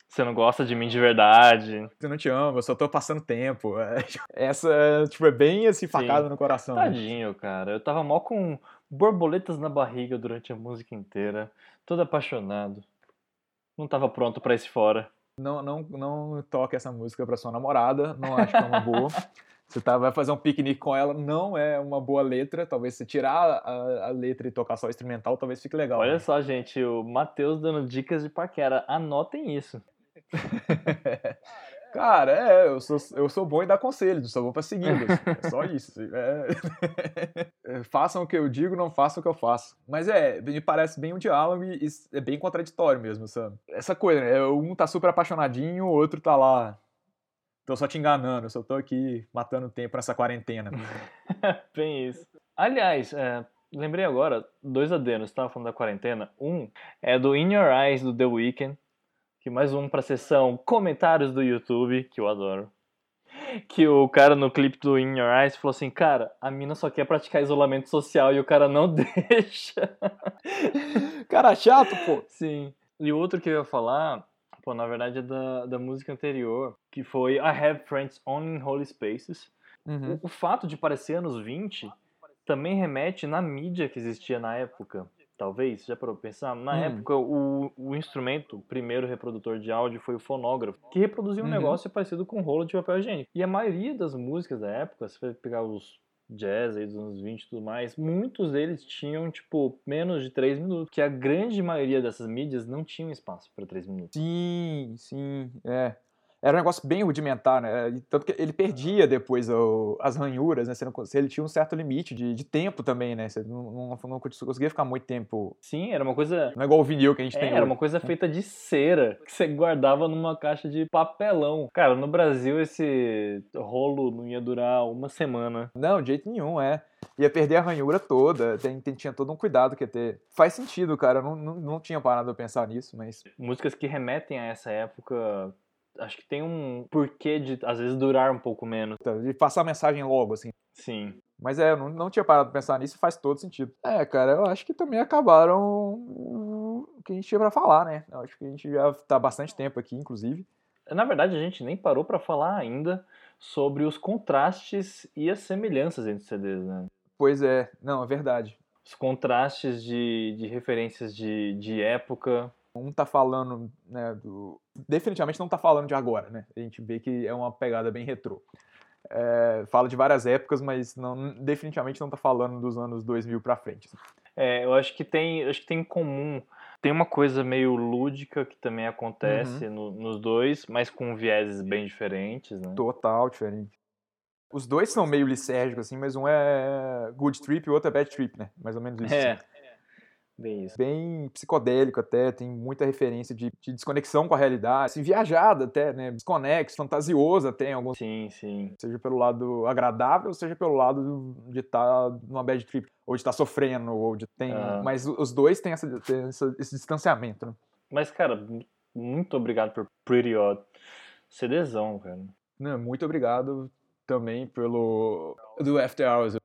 Você não gosta de mim de verdade. Eu não te amo, eu só tô passando tempo. É, essa, tipo, é bem assim, facada no coração. né? Tadinho, cara. Eu tava mal com borboletas na barriga durante a música inteira. Todo apaixonado. Não tava pronto pra esse fora. Não, não, não toque essa música pra sua namorada, não acho que é uma boa. Você tá, vai fazer um piquenique com ela, não é uma boa letra. Talvez você tirar a, a letra e tocar só instrumental, talvez fique legal. Olha né? só, gente, o Matheus dando dicas de paquera. Anotem isso. Cara, é, eu sou, eu sou bom em dar conselhos, sou bom pra segui-los. É só isso. é. É, façam o que eu digo, não façam o que eu faço. Mas é, me parece bem um diálogo e é bem contraditório mesmo, sabe? Essa coisa, né? Um tá super apaixonadinho, o outro tá lá. Tô só te enganando, eu só tô aqui matando tempo nessa quarentena. Bem isso. Aliás, é, lembrei agora, dois adenos, tava falando da quarentena. Um é do In Your Eyes, do The Weeknd, que mais um pra sessão comentários do YouTube, que eu adoro. Que o cara no clipe do In Your Eyes falou assim, cara, a mina só quer praticar isolamento social e o cara não deixa. Cara chato, pô. Sim. E o outro que eu ia falar, pô, na verdade é da, da música anterior, que foi I Have Friends Only in Holy Spaces. Uhum. O, o fato de parecer anos 20 também remete na mídia que existia na época. Talvez, já parou pra pensar? Na Hum. época, o, o instrumento, o primeiro reprodutor de áudio foi o fonógrafo, que reproduzia um Uhum. negócio parecido com um rolo de papel higiênico. E a maioria das músicas da época, se você pegar os jazz aí dos anos 20 e tudo mais, muitos deles tinham, tipo, menos de 3 minutos. Que a grande maioria dessas mídias não tinham espaço para 3 minutos. Sim, sim, é. Era um negócio bem rudimentar, né? Tanto que ele perdia depois o- as ranhuras, né? Não ele tinha um certo limite de, de tempo também, né? Você não, não, não conseguia ficar muito tempo. Sim, era uma coisa Não é igual o vinil que a gente É, tem era hoje. uma coisa feita de cera, que você guardava numa caixa de papelão. Cara, no Brasil esse rolo não ia durar uma semana. Não, de jeito nenhum, é. Ia perder a ranhura toda, tem, tem- tinha todo um cuidado que ia ter. Faz sentido, cara, não, não, não tinha parado pra pensar nisso, mas Músicas que remetem a essa época, acho que tem um porquê de às vezes durar um pouco menos. tá, de passar a mensagem logo, assim. Sim. Mas é, eu não, não tinha parado pra pensar nisso e faz todo sentido. É, cara, eu acho que também acabaram o que a gente tinha pra falar, né? Eu acho que a gente já tá há bastante tempo aqui, inclusive. Na verdade, a gente nem parou pra falar ainda sobre os contrastes e as semelhanças entre os CDs, né? Pois é, não, é verdade. Os contrastes de, de referências de, de época. Um tá falando, né, do... Definitivamente não tá falando de agora, né? A gente vê que é uma pegada bem retrô. É, fala de várias épocas, mas não, definitivamente não tá falando dos anos 2000 pra frente. assim. É, eu acho que tem, acho que tem em comum. Tem uma coisa meio lúdica que também acontece no- nos dois, mas com vieses bem diferentes, né? Total diferente. Os dois são meio lisérgicos, assim, mas um é good trip e o outro é bad trip, né? Mais ou menos isso. É, assim. Bem isso. bem psicodélico até, tem muita referência de, de desconexão com a realidade, assim, viajado até, né, desconexo, fantasioso até em alguns, Sim, sim. seja pelo lado agradável, seja pelo lado de estar numa bad trip, ou de estar sofrendo, ou de tem, Ah. mas os dois têm, essa, têm essa- esse distanciamento, né? Mas, cara, mu- muito obrigado por Pretty Odd. CDzão, cara. Né, Muito obrigado também pelo do After Hours.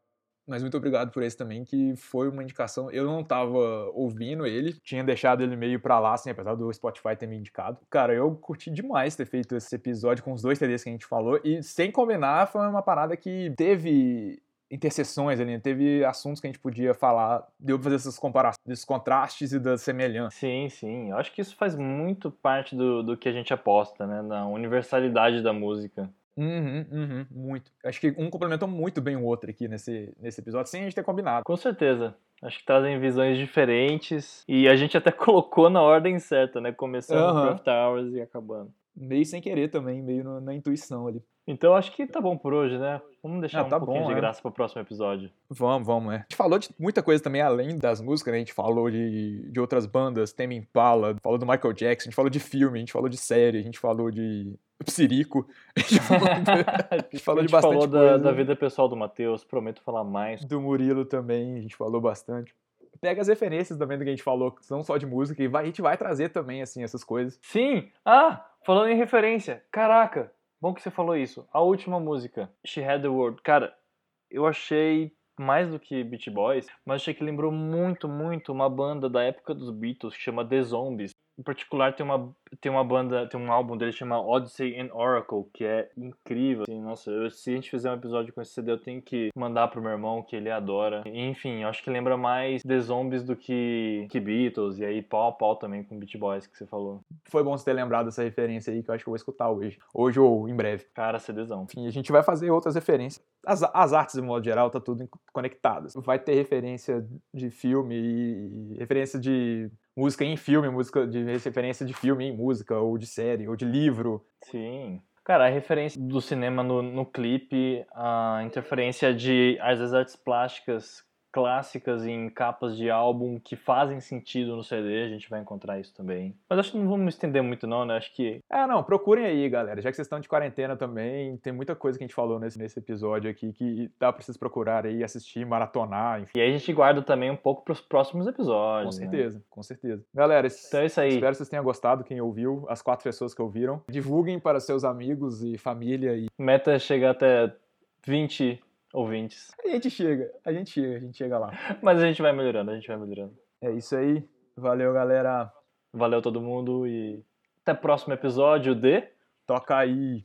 Mas muito obrigado por esse também, que foi uma indicação. Eu não tava ouvindo ele, tinha deixado ele meio pra lá, assim, apesar do Spotify ter me indicado. Cara, eu curti demais ter feito esse episódio com os dois CDs que a gente falou. E sem combinar, foi uma parada que teve interseções ali, né? teve assuntos que a gente podia falar, deu pra fazer essas comparações, desses contrastes e das semelhanças. Sim, sim. Eu acho que isso faz muito parte do, do que a gente aposta, né? Na universalidade da música. Uhum, uhum, muito. Acho que um complementou muito bem o outro aqui nesse, nesse episódio, sem a gente ter combinado. Com certeza. Acho que trazem visões diferentes. E a gente até colocou na ordem certa, né? Começando Aham. por After Hours e acabando. Meio sem querer também, meio no- na intuição ali. Então acho que tá bom por hoje, né? Vamos deixar Ah, um tá pouquinho bom, de é. graça pro próximo episódio. Vamos, vamos, é. A gente falou de muita coisa também além das músicas, né? A gente falou de, de outras bandas, Tame Impala, falou do Michael Jackson, a gente falou de filme, a gente falou de série, a gente falou de Psirico, a gente falou a gente de gente falou bastante da, coisa. da vida pessoal do Matheus, prometo falar mais. do Murilo também, a gente falou bastante. Pega as referências também do que a gente falou, que não só de música, e vai- a gente vai trazer também, assim, essas coisas. Sim! Ah! Falando em referência, caraca! Bom que você falou isso. A última música, She Had the World. Cara, eu achei mais do que Beach Boys, mas achei que lembrou muito, muito uma banda da época dos Beatles que chama The Zombies. Em particular, tem uma, tem uma banda, tem um álbum dele que chama Odyssey and Oracle, que é incrível. Assim, nossa, eu- se a gente fizer um episódio com esse CD, eu tenho que mandar pro meu irmão, que ele adora. Enfim, eu acho que lembra mais The Zombies do que, que Beatles, e aí pau a pau também com Beach Boys, que você falou. Foi bom você ter lembrado dessa referência aí, que eu acho que eu vou escutar hoje. Hoje ou em breve. Cara, CDzão. Enfim, a gente vai fazer outras referências. As, as artes, de modo geral, tá tudo conectadas. Vai ter referência de filme e referência de música em filme, música de referência de filme em música, ou de série, ou de livro. Sim. Cara, a referência do cinema no, no clipe, a interferência de as artes plásticas clássicas em capas de álbum que fazem sentido no CD, a gente vai encontrar isso também. Mas acho que não vamos estender muito não, né? Acho que É, não, procurem aí, galera. Já que vocês estão de quarentena também, tem muita coisa que a gente falou nesse, nesse episódio aqui que dá pra vocês procurarem aí, assistir, maratonar, enfim. e aí a gente guarda também um pouco para os próximos Com episódios. né? certeza, com certeza. Galera, Então é isso aí. espero que vocês tenham gostado, quem ouviu, as quatro pessoas que ouviram. Divulguem para seus amigos e família e Meta é chegar até 20 ouvintes. a gente chega, a gente chega, a gente chega lá. Mas a gente vai melhorando, a gente vai melhorando. É isso aí. Valeu, galera. Valeu todo mundo e até o próximo episódio de Toca aí.